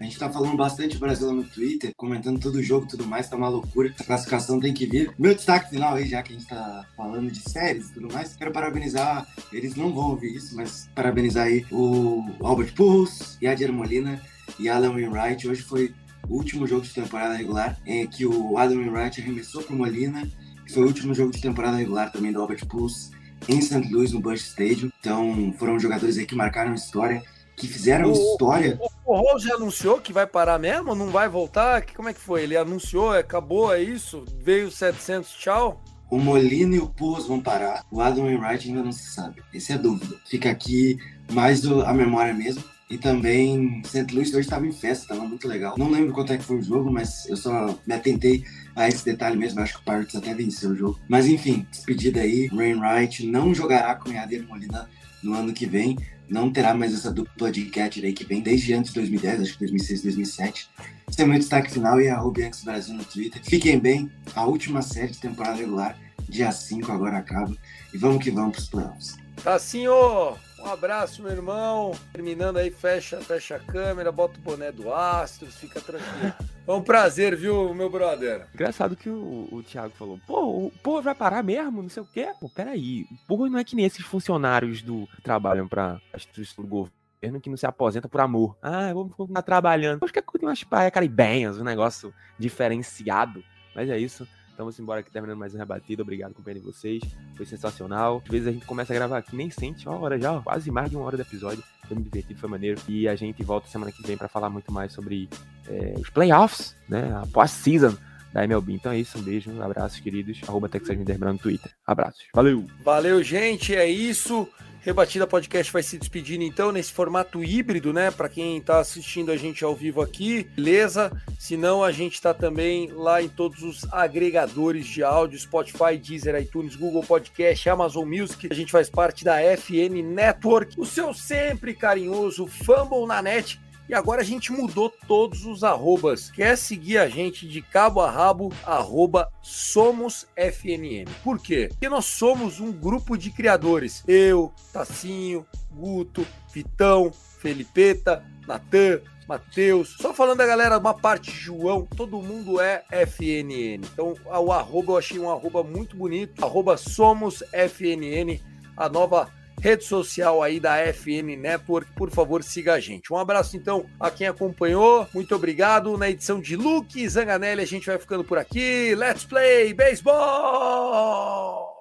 A gente tá falando bastante Brasil lá no Twitter, comentando todo o jogo e tudo mais, tá uma loucura. A classificação tem que vir. Meu destaque final aí, já que a gente tá falando de séries e tudo mais, quero parabenizar, eles não vão ouvir isso, mas parabenizar aí o Albert Pujols, Yadier Molina e Alan Wainwright. Hoje foi o último jogo de temporada regular em que o Adam Wainwright arremessou pro Molina, que foi o último jogo de temporada regular também do Albert Pujols em St. Louis, no Busch Stadium. Então, foram jogadores aí que marcaram história, que fizeram O- história. O, o Rose já anunciou que vai parar mesmo? Não vai voltar? Que- Como é que foi? Ele anunciou, acabou, é isso? Veio 700, tchau? O Molina e o Pujols vão parar. O Adam Wainwright ainda não se sabe. Essa é a dúvida. Fica aqui mais o- a memória mesmo. E também, St. Louis hoje estava em festa, estava muito legal. Não lembro quanto é que foi o jogo, mas eu só me atentei a esse detalhe mesmo. Acho que o Pirates até venceu o jogo. Mas enfim, despedida aí. Wainwright não jogará com Yadir Molina no ano que vem. Não terá mais essa dupla de catcher aí que vem desde antes de 2010, acho que 2006, 2007. Esse é meu destaque final e arroba Yankees Brasil no Twitter. Fiquem bem. A última série de temporada regular, dia 5 agora acaba. E vamos que vamos pros playoffs. Tá ô. Um abraço, meu irmão. Terminando aí, fecha, fecha a câmera, bota o boné do Astros, fica tranquilo. Foi um prazer, viu, meu brother? Engraçado que o, o Thiago falou, pô, o povo vai parar mesmo, não sei o quê. Pô, peraí, o povo não é que nem esses funcionários do que trabalham pra instituição do governo que não se aposenta por amor. Ah, vamos continuar trabalhando. Acho que é tem umas praias caribenhas, um negócio diferenciado. Mas é isso. Vamos embora aqui terminando mais um rebatido. Obrigado por vocês. Foi sensacional. Às vezes a gente começa a gravar aqui, nem sente, uma hora já, ó, quase mais de uma hora do episódio. Foi muito divertido, foi maneiro. E a gente volta semana que vem para falar muito mais sobre é, os playoffs, né? A pós-season da MLB. Então é isso, um beijo, um abraço, queridos. Arroba Texas no Twitter. Abraços. Valeu! Valeu, gente. É isso. Rebatida Podcast vai se despedindo então nesse formato híbrido, né? Para quem está assistindo a gente ao vivo aqui, beleza? Se não, a gente está também lá em todos os agregadores de áudio: Spotify, Deezer, iTunes, Google Podcast, Amazon Music. A gente faz parte da FN Network, o seu sempre carinhoso Fumble na net e agora a gente mudou todos os arrobas. Quer seguir a gente de cabo a rabo, arroba somos FNM. Por quê? Porque nós somos um grupo de criadores. Eu, Tacinho, Guto, Vitão, Felipeta, Natan, Matheus, só falando da galera, uma parte João, todo mundo é FNN. Então, o arroba eu achei um arroba muito bonito, arroba somos FNN, a nova rede social aí da FN Network. Por favor, siga a gente. Um abraço então a quem acompanhou. Muito obrigado. Na edição de Luke Zanganelli, a gente vai ficando por aqui. Let's play baseball!